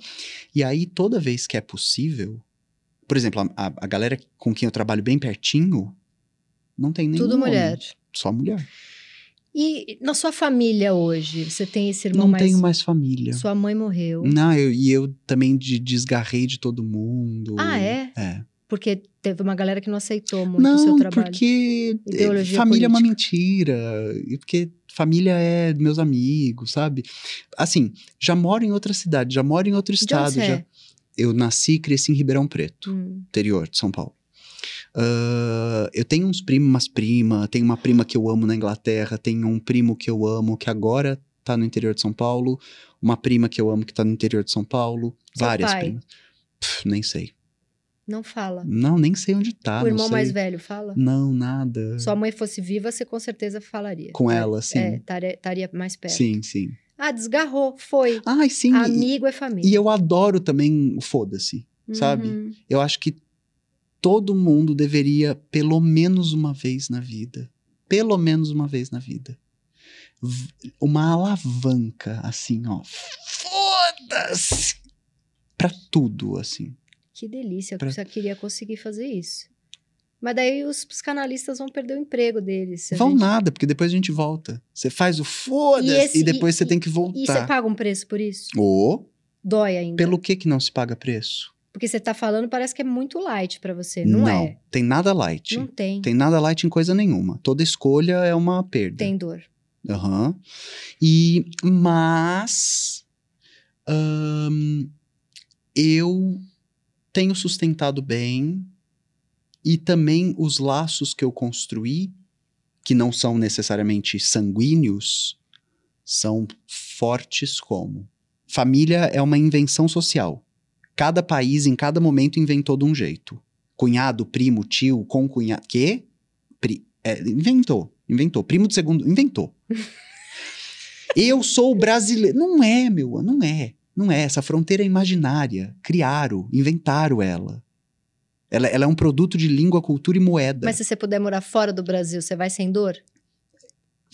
E aí, toda vez que é possível. Por exemplo, a- a galera com quem eu trabalho bem pertinho, não tem nenhum. Tudo homem, mulher. Só mulher. E na sua família hoje, você tem esse irmão não mais. tenho mais família. Sua mãe morreu. Não, eu- e eu também de- desgarrei de todo mundo. Ah, é? É. Porque teve uma galera que não aceitou muito não, o seu trabalho. porque eh, Ideologia família é uma política. mentira. E porque família é meus amigos, sabe? Assim, já moro em outra cidade, já moro em outro estado. Já. é? Eu nasci e cresci em Ribeirão Preto, Hum. interior de São Paulo. Ah, eu tenho uns primos, umas primas, tenho uma prima que eu amo na Inglaterra, tenho um primo que eu amo que agora tá no interior de São Paulo, uma prima que eu amo que tá no interior de São Paulo, Seu várias pai? primas. Pff, nem sei. Não fala. Não, nem sei onde tá. o irmão mais velho fala? Não, nada. Sua mãe fosse viva, você com certeza falaria. Com É, ela, sim. É, estaria mais perto. Sim, sim. Ah, desgarrou, foi. Ai, sim. e- Amigo é família. E eu adoro também o foda-se. sabe? Uhum. Eu acho que todo mundo deveria, pelo menos uma vez na vida, pelo menos uma vez na vida, uma alavanca, assim, ó. Foda-se! Pra tudo, assim. Que delícia, Pra- eu só queria conseguir fazer isso. Mas daí os psicanalistas vão perder o emprego deles. Vão gente- nada, porque depois a gente volta. Você faz o foda-se e, esse- depois e- você tem que E você voltar. paga um preço por isso? Ou, Dói ainda. pelo que que não se paga preço? Porque você tá falando, parece que é muito light pra você. Não, é. tem nada light. Não tem. Tem nada light em coisa nenhuma. Toda escolha é uma perda. Tem dor. Aham. E, mas, ahn, eu tenho sustentado bem e também os laços que eu construí, que não são necessariamente sanguíneos, são fortes como. Família é uma invenção social. Cada país, em cada momento, inventou de um jeito. Cunhado, primo, tio, concunhado. Quê? Pri- é, inventou. Inventou. Primo de segundo. Inventou. Eu sou brasileiro. Não é, meu, não é. Não é. Essa fronteira é imaginária. Criaram, inventaram ela. Ela, ela é um produto de língua, cultura e moeda. Mas se você puder morar fora do Brasil, você vai sem dor?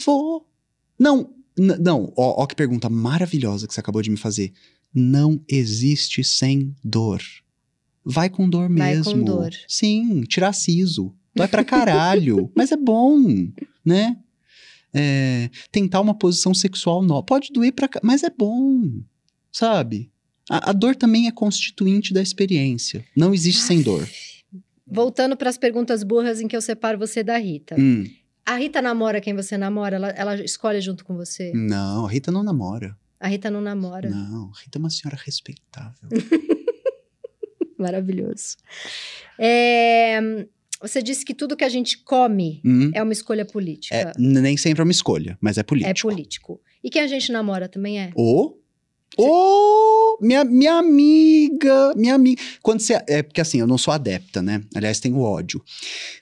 Vou. Não, não. Ó, ó que pergunta maravilhosa que você acabou de me fazer. Não existe sem dor. Vai com dor Vai com mesmo. dor. Sim, tirar siso. Dói pra caralho. mas é bom, né? É, tentar uma posição sexual nova. Pode doer pra mas é bom. Sabe? A, a dor também é constituinte da experiência. Não existe sem dor. Voltando para as perguntas burras em que eu separo você da Rita. Hum, A Rita namora quem você namora? Ela, ela escolhe junto com você? não, a Rita não namora. A Rita não namora. Não, a Rita é uma senhora respeitável. Maravilhoso. É, você disse que tudo que a gente come Hum. é uma escolha política. É, nem sempre é uma escolha, mas é político. É político. E quem a gente namora também é? Ô! Ô! Minha, minha amiga! Minha amiga. Quando você. É porque assim, eu não sou adepta, né? Aliás, tenho ódio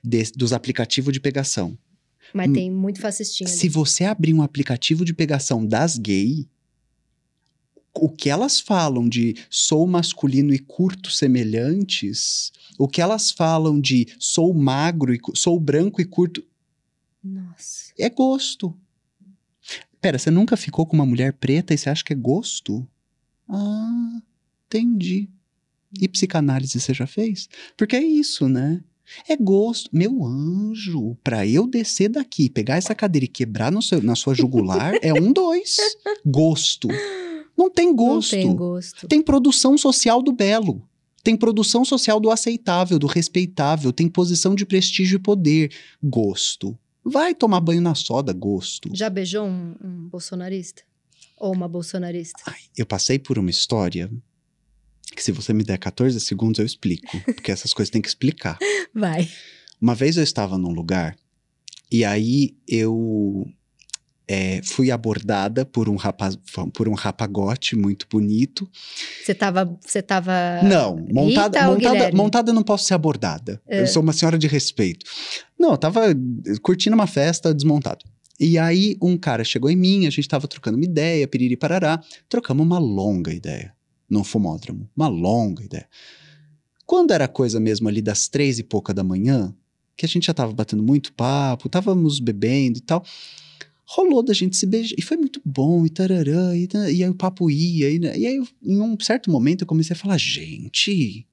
des- dos aplicativos de pegação. Mas Hum. tem muito fascistinha ali. Se você abrir um aplicativo de pegação das gay, o que elas falam de sou masculino e curto semelhantes, o que elas falam de sou magro e sou branco e curto, Nossa. é gosto. Pera, você nunca ficou com uma mulher preta e você acha que é gosto? Ah, entendi. E psicanálise você já fez? Porque é isso, né? É gosto. Meu anjo, pra eu descer daqui, pegar essa cadeira e quebrar no seu, na sua jugular, é um, dois. Gosto. Não tem gosto. Não tem gosto. Tem produção social do belo. Tem produção social do aceitável, do respeitável. Tem posição de prestígio e poder. Gosto. Vai tomar banho na soda, gosto. Já beijou um, um bolsonarista? Ou uma bolsonarista? Ai, eu passei por uma história que se você me der 14 segundos eu explico, porque essas coisas tem que explicar. Vai. Uma vez eu estava num lugar e aí eu é, fui abordada por um, rapaz, por um rapagote muito bonito. Você tava, você tava Não, montada, Rita montada, montada eu não posso ser abordada. É. Eu sou uma senhora de respeito. Não, eu tava curtindo uma festa desmontado. E aí um cara chegou em mim, a gente tava trocando uma ideia, piriri parará, trocamos uma longa ideia no fumódromo, uma longa ideia. Quando era coisa mesmo ali das três e pouca da manhã, que a gente já tava batendo muito papo, távamos bebendo e tal, rolou da gente se beijar, e foi muito bom, e tararã, e, e aí o papo ia, e, e aí eu- em um certo momento eu comecei a falar, gente,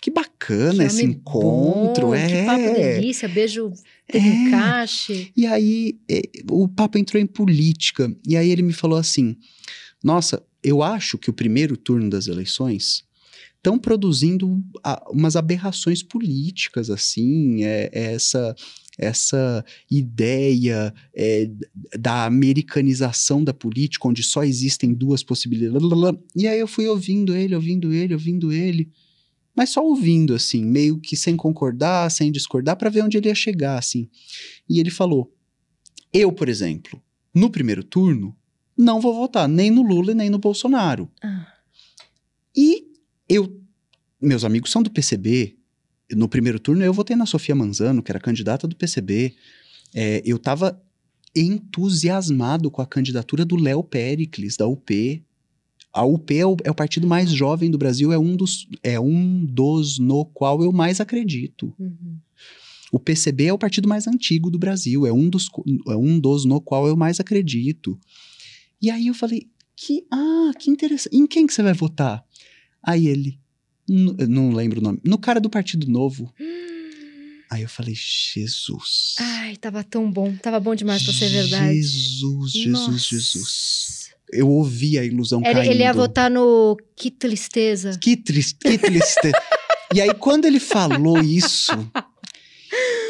que bacana Que esse encontro, bom, é. Que papo delícia, beijo É. encaixe. E aí eh, o papo entrou em política. E aí ele me falou assim: Nossa, eu acho que o primeiro turno das eleições estão produzindo umas aberrações políticas, assim, é, é essa. Essa ideia é, da americanização da política, onde só existem duas possibilidades. E aí eu fui ouvindo ele, ouvindo ele, ouvindo ele, mas só ouvindo, assim, meio que sem concordar, sem discordar, para ver onde ele ia chegar, assim. E ele falou: Eu, por exemplo, no primeiro turno, não vou votar nem no Lula nem no Bolsonaro. Ah, E eu, meus amigos são do PCB. No primeiro turno eu votei na Sofia Manzano, que era candidata do PCB. É, eu estava entusiasmado com a candidatura do Léo Pericles, da UP. A UP é o, é o partido mais jovem do Brasil, é um dos, é um dos no qual eu mais acredito. uhum. O PCB é o partido mais antigo do Brasil, é um dos, é um dos no qual eu mais acredito. E aí eu falei, que, ah, que interessante. Em quem que você vai votar? Aí ele, "N- eu não lembro o nome, no cara do Partido Novo. Aí eu falei, Jesus. Ai, tava tão bom. Tava bom demais pra ser verdade. Jesus, Jesus, Nossa. Jesus. Eu ouvi a ilusão Ele, caindo. ele ia votar no Que Tristeza. Que triste, que tristeza. e aí, quando ele falou isso,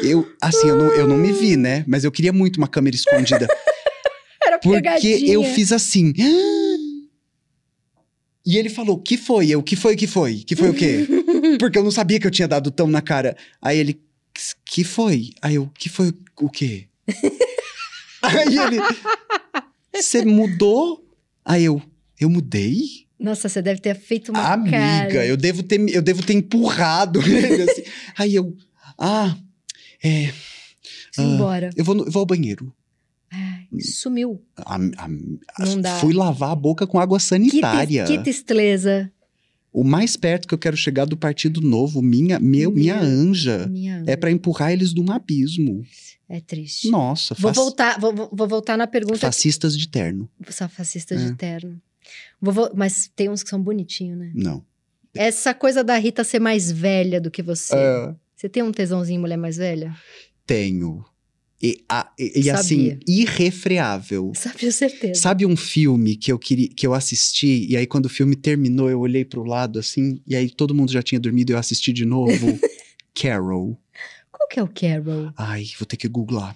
eu, assim, eu não, eu não me vi, né? Mas eu queria muito uma câmera escondida. Era Porque pegadinha. eu fiz assim. E ele falou: que foi? Eu, que foi, que foi? Que foi o quê? Porque eu não sabia que eu tinha dado tão na cara. Aí ele, que foi? Aí eu, que foi o quê? Aí ele, você mudou? Aí eu, eu mudei? Nossa, você deve ter feito uma Amiga, cara. eu devo ter, eu devo ter empurrado ele assim. Aí eu, ah, é, Embora. eu vou, eu vou ao banheiro. Sumiu. A- a- dá. Fui lavar a boca com água Que, sanitária. tri- que tristeza. O mais perto que eu quero chegar do Partido Novo, minha, meu, minha Meu. anja, Minha é pra empurrar eles de um abismo. É triste. Nossa, Vou fac- voltar, vou, vou- voltar na pergunta. fascistas de terno. Só fascista É. de terno. Vou vo- mas tem uns que são bonitinhos, né? Não. Essa coisa da Rita ser mais velha do que você. É, Você tem um tesãozinho em mulher mais velha? tenho. E, a- e- e assim, irrefreável. Sabia certeza. Sabe um filme que eu queria, que eu assisti e aí quando o filme terminou eu olhei pro lado assim e aí todo mundo já tinha dormido e eu assisti de novo? Carol. Qual que é o Carol? Ai, vou ter que googlar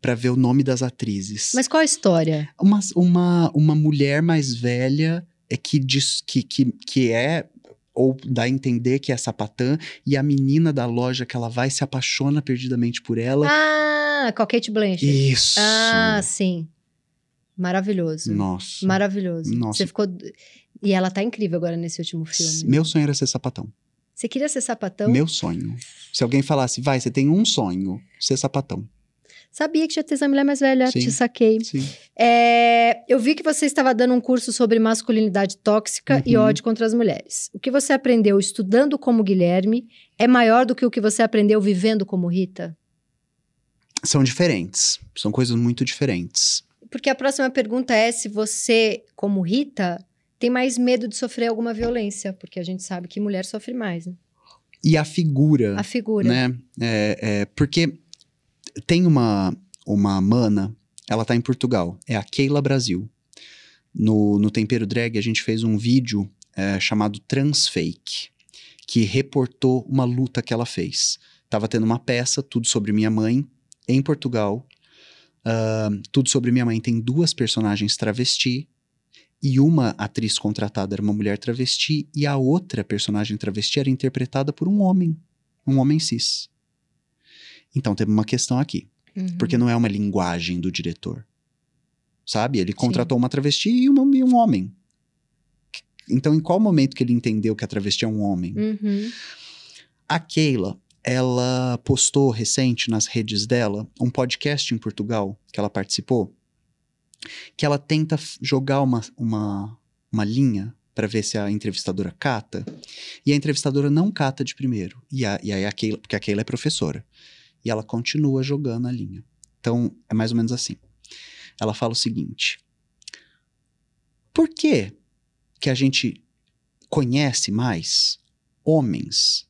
pra ver o nome das atrizes. Mas qual a história? uma, uma, uma mulher mais velha é que diz que, que, que é ou dá a entender que é sapatã e a menina da loja que ela vai se apaixona perdidamente por ela. Ah, com a Kate Blanchett. Isso. Ah, sim. Maravilhoso. Nossa. Maravilhoso. Nossa. Você ficou. E ela tá incrível agora nesse último filme. Meu sonho era ser sapatão. Você queria ser sapatão? Meu sonho. Se alguém falasse, vai, você tem um sonho, ser sapatão. Sabia que tinha tesão em mulher mais velha, Sim. te saquei. É, eu vi que você estava dando um curso sobre masculinidade tóxica e Uhum. ódio contra as mulheres. O que você aprendeu estudando como Guilherme é maior do que o que você aprendeu vivendo como Rita? São diferentes. São coisas muito diferentes. Porque a próxima pergunta é se você, como Rita, tem mais medo de sofrer alguma violência, porque a gente sabe que mulher sofre mais, né? E a figura. A figura. né? É, é, porque tem uma, uma mana, ela tá em Portugal, é a Keila Brasil. No, no Tempero Drag, a gente fez um vídeo é, chamado Transfake, que reportou uma luta que ela fez. Tava tendo uma peça, tudo sobre minha mãe, em Portugal. Ah, tudo sobre minha mãe tem duas personagens travesti. E uma atriz contratada era uma mulher travesti, e a outra personagem travesti era interpretada por um homem um homem cis. Então teve uma questão aqui, Uhum. porque não é uma linguagem do diretor. sabe? Ele contratou uma travesti e, uma, e um homem. Então, em qual momento que ele entendeu que a travesti é um homem? Uhum. A Keila, ela postou recente nas redes dela um podcast em Portugal que ela participou, que ela tenta jogar uma, uma, uma linha para ver se a entrevistadora cata, e a entrevistadora não cata de primeiro. E, a, e aí a Keila, porque a Keila é professora, e ela continua jogando a linha. Então, é mais ou menos assim. Ela fala o seguinte: Por que que a gente conhece mais homens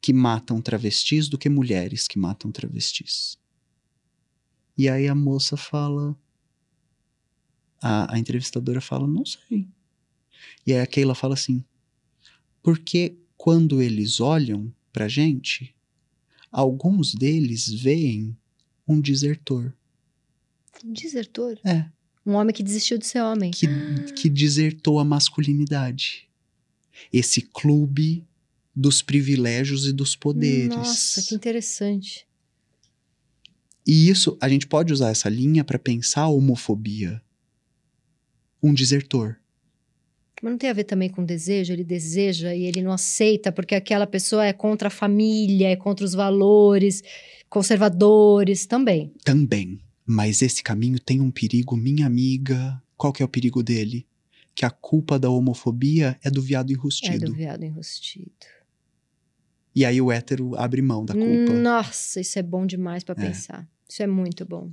que matam travestis do que mulheres que matam travestis? E aí a moça fala. A, a entrevistadora fala, não sei. E aí a Keila fala assim: porque quando eles olham pra gente, alguns deles veem um desertor. Um Desertor. É. Um homem que desistiu de ser homem. que, que desertou a masculinidade. Esse clube dos privilégios e dos poderes. Nossa, que interessante. E isso, a gente pode usar essa linha para pensar a homofobia. Um desertor. Mas não tem a ver também com desejo? Ele deseja e ele não aceita porque aquela pessoa é contra a família, é contra os valores conservadores também. Também. Mas esse caminho tem um perigo, minha amiga. Qual que é o perigo dele? Que a culpa da homofobia é do viado É enrustido. do viado enrustido. E aí o hétero abre mão da culpa. Nossa, isso é bom demais pra É. pensar. Isso é muito bom.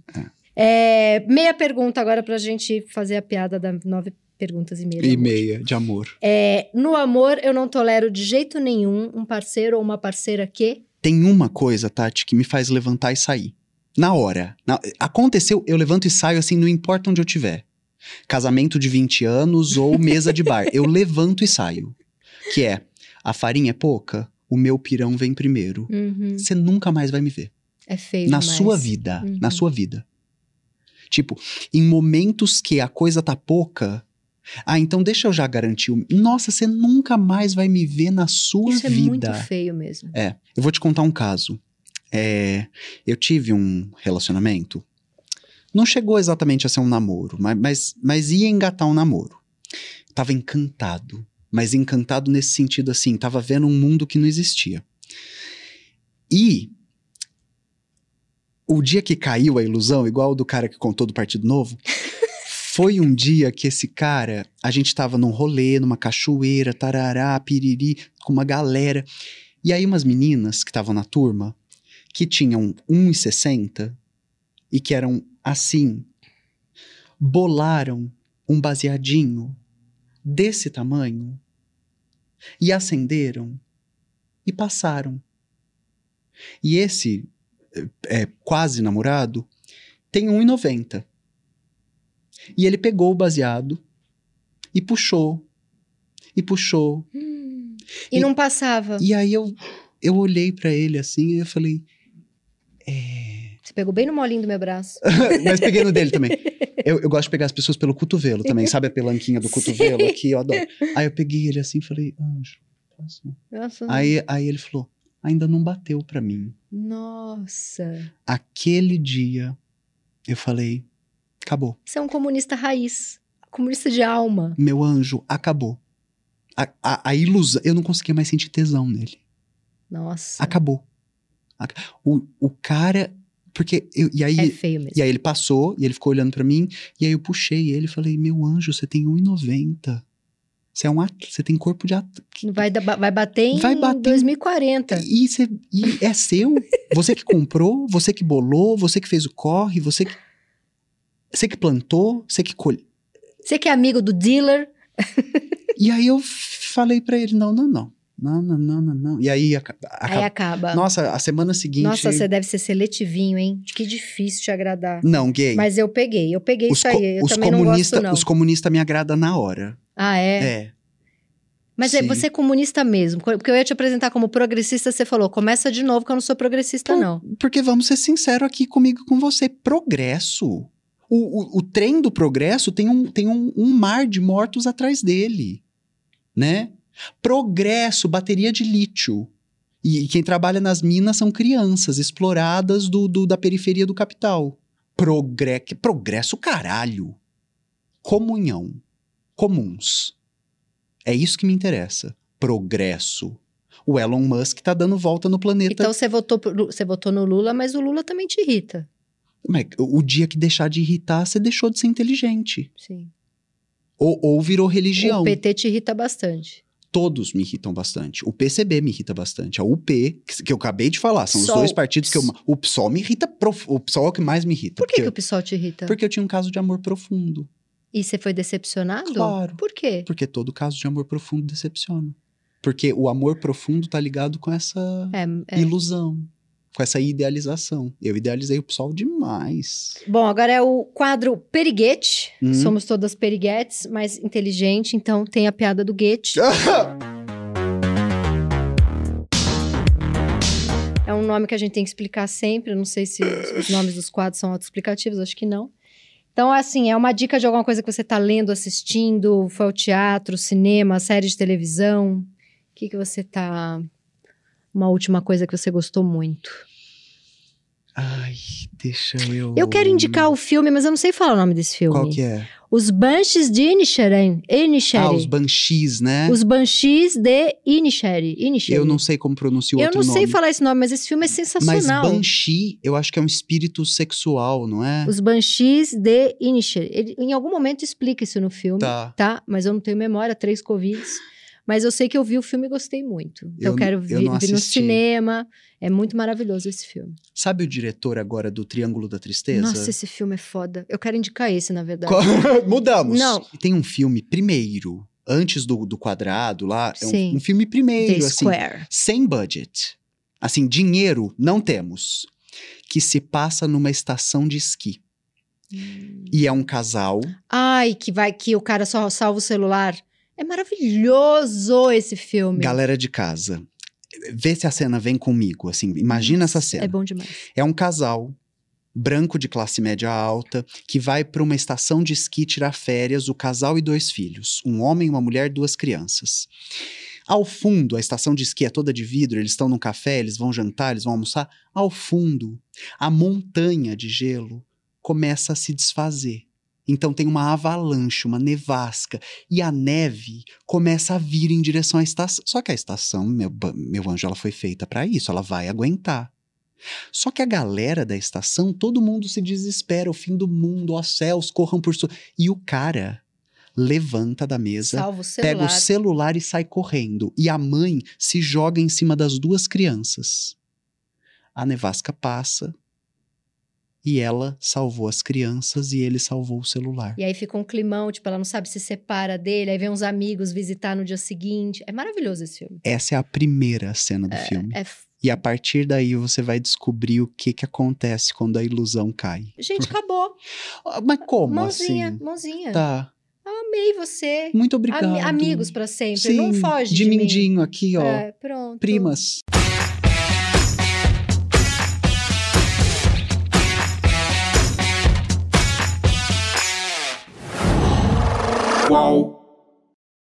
É, meia pergunta agora pra gente fazer a piada da nove perguntas e meia. de E amor. meia de amor. É, no amor, eu não tolero de jeito nenhum um parceiro ou uma parceira que. Tem uma coisa, Tati, que me faz levantar e sair. Na hora. Na- aconteceu, eu levanto e saio assim, não importa onde eu tiver. Casamento de 20 anos ou mesa de bar. Eu levanto e saio. Que é, a farinha é pouca, o meu pirão vem primeiro. Uhum, Você nunca mais vai me ver. é feio. na demais. sua vida. Uhum. Na sua vida. Tipo, em momentos que a coisa tá pouca. Ah, então deixa eu já garantir. o- Nossa, você nunca mais vai me ver na sua Isso é vida. muito feio mesmo. É, eu vou te contar um caso. É, eu tive um relacionamento. Não chegou exatamente a ser um namoro, mas, mas, mas ia engatar um namoro. Tava encantado. Mas encantado nesse sentido assim, tava vendo um mundo que não existia. E o dia que caiu a ilusão, igual o do cara que contou do Partido Novo, foi um dia que esse cara, a gente tava num rolê, numa cachoeira, tarará, piriri, com uma galera. E aí umas meninas que estavam na turma, que tinham 1,60 e que eram assim, bolaram um baseadinho desse tamanho e acenderam e passaram. E esse é, é, quase namorado tem 1,90. E ele pegou o baseado e puxou. E puxou. Hum. E, E- não passava. E aí eu, eu olhei pra ele assim e eu falei. É. Você pegou bem no molinho do meu braço. Mas peguei no dele também. Eu, eu gosto de pegar as pessoas pelo cotovelo também, sabe a pelanquinha do Sim. cotovelo aqui? Eu adoro. Aí eu peguei ele assim e falei, anjo, posso? Nossa. Aí, aí ele falou, ainda não bateu pra mim. Nossa. Aquele dia eu falei, acabou. Você é um comunista raiz. Comunista de alma. Meu anjo, acabou. A, a, a ilusão, eu não conseguia mais sentir tesão nele. Nossa. Acabou. Ac- O, o cara. Porque. Eu, e aí. É feio mesmo. E aí ele passou, e ele ficou olhando pra mim, e aí eu puxei ele e falei, meu anjo, você tem 1,90. Você é um at- você tem corpo de atleta. Vai, vai bater em Vai bater em- 2040. E, você- e é seu? Você que comprou, você que bolou, você que fez o corre, você que. Você que plantou, você que colheu. Você que é amigo do dealer. E aí eu falei pra ele: não, não, não. Não, não, não, não, não. E aí aca- Aí aca- acaba. Nossa, a semana seguinte. Nossa, você deve ser seletivinho, hein? Que difícil te agradar. Não, gay. Mas eu peguei, eu peguei os isso aí. Eu os também não gosto, comunista, não. Os comunistas me agradam na hora. Ah, é? É. Mas é, sim. você é comunista mesmo. Porque eu ia te apresentar como progressista, você falou, começa de novo que eu não sou progressista, Pô, não. Porque vamos ser sinceros aqui comigo com você. Progresso. O, o, o trem do progresso tem, um, tem um, um mar de mortos atrás dele. Né? Progresso, bateria de lítio. E quem trabalha nas minas são crianças exploradas do, do- da periferia do capital. Progre... Progresso, caralho. comunhão, comuns. É isso que me interessa. Progresso. O Elon Musk tá dando volta no planeta. Então você votou, você votou no Lula, mas o Lula também te irrita. Mas o dia que deixar de irritar, você deixou de ser inteligente. Sim. Ou, ou virou religião. O PT te irrita bastante. Todos me irritam bastante. O PCB me irrita bastante. A UP, que eu acabei de falar, são os PSOL. dois partidos que eu. O PSOL me irrita. prof- O PSOL é o que mais me irrita. Por que, que o PSOL te irrita? porque eu tinha um caso de amor profundo. E você foi decepcionado? Claro. Por quê? Porque todo caso de amor profundo decepciona. Porque o amor profundo tá ligado com essa É, é. ilusão, com essa idealização. Eu idealizei o PSOL demais. Bom, agora é o quadro Periguete. Hum. Somos todas periguetes, mas inteligente, então tem a piada do guete. É um nome que a gente tem que explicar sempre. Eu não sei se os nomes dos quadros são autoexplicativos, acho que não. Então, assim, é uma dica de alguma coisa que você está lendo, assistindo, foi ao teatro, cinema, série de televisão. O que, que você tá. Uma última coisa que você gostou muito. Ai, deixa eu. Eu quero indicar o filme, mas eu não sei falar o nome desse filme. Qual que é? Os Banshees de Inisherin. Inisherin. Ah, os Banshees, né? Os Banshees de Inisherin. Inisherin. Eu não sei como pronuncia o Eu outro não sei nome. falar esse nome, mas esse filme é Mas sensacional. Banshee, eu acho que é um espírito sexual, não é? Os Banshees de Inisherin. Ele, em algum momento explica isso no filme, Tá. tá? Mas eu não tenho memória, três Covids. Mas eu sei que eu vi o filme e gostei muito. Então Eu eu quero ver, eu ver no cinema. É muito maravilhoso esse filme. Sabe o diretor agora do Triângulo da Tristeza? Nossa, esse filme é foda. Eu quero indicar esse, na verdade. Mudamos. Não. Tem um filme primeiro, antes do, do quadrado lá. É Sim. um, um filme primeiro, The assim. Square. Sem budget. Assim, dinheiro não temos. Que se passa numa estação de esqui. E é um casal. Ai, que vai que o cara só salva o celular. É maravilhoso esse filme. Galera de casa. Vê se a cena vem comigo, assim. Imagina essa cena. É bom demais. É um casal branco de classe média alta que vai para uma estação de esqui tirar férias, o casal e dois filhos, um homem, uma mulher, duas crianças. Ao fundo, a estação de esqui é toda de vidro, eles estão num café, eles vão jantar, eles vão almoçar. Ao fundo, a montanha de gelo começa a se desfazer. Então tem uma avalanche, uma nevasca, e a neve começa a vir em direção à estação. Só que a estação, meu, meu anjo, ela foi feita para isso, ela vai aguentar. Só que a galera da estação, todo mundo se desespera, o fim do mundo, ó céus, corram por sua. E o cara levanta da mesa, o pega o celular e sai correndo. E a mãe se joga em cima das duas crianças. A nevasca passa e ela salvou as crianças e ele salvou o celular. E aí fica um climão, tipo, ela não sabe se separa dele, aí vem uns amigos visitar no dia seguinte. É maravilhoso esse filme. Essa é a primeira cena do filme. É E a partir daí você vai descobrir o que, que acontece quando a ilusão cai. Gente, acabou. Ah, Mas como mãozinha, assim? mãozinha. Tá. Amei você. Muito obrigado. Ami- amigos pra sempre. Sim, não foge de, de, mim. mindinho aqui, ó. É, pronto. Primas. Qual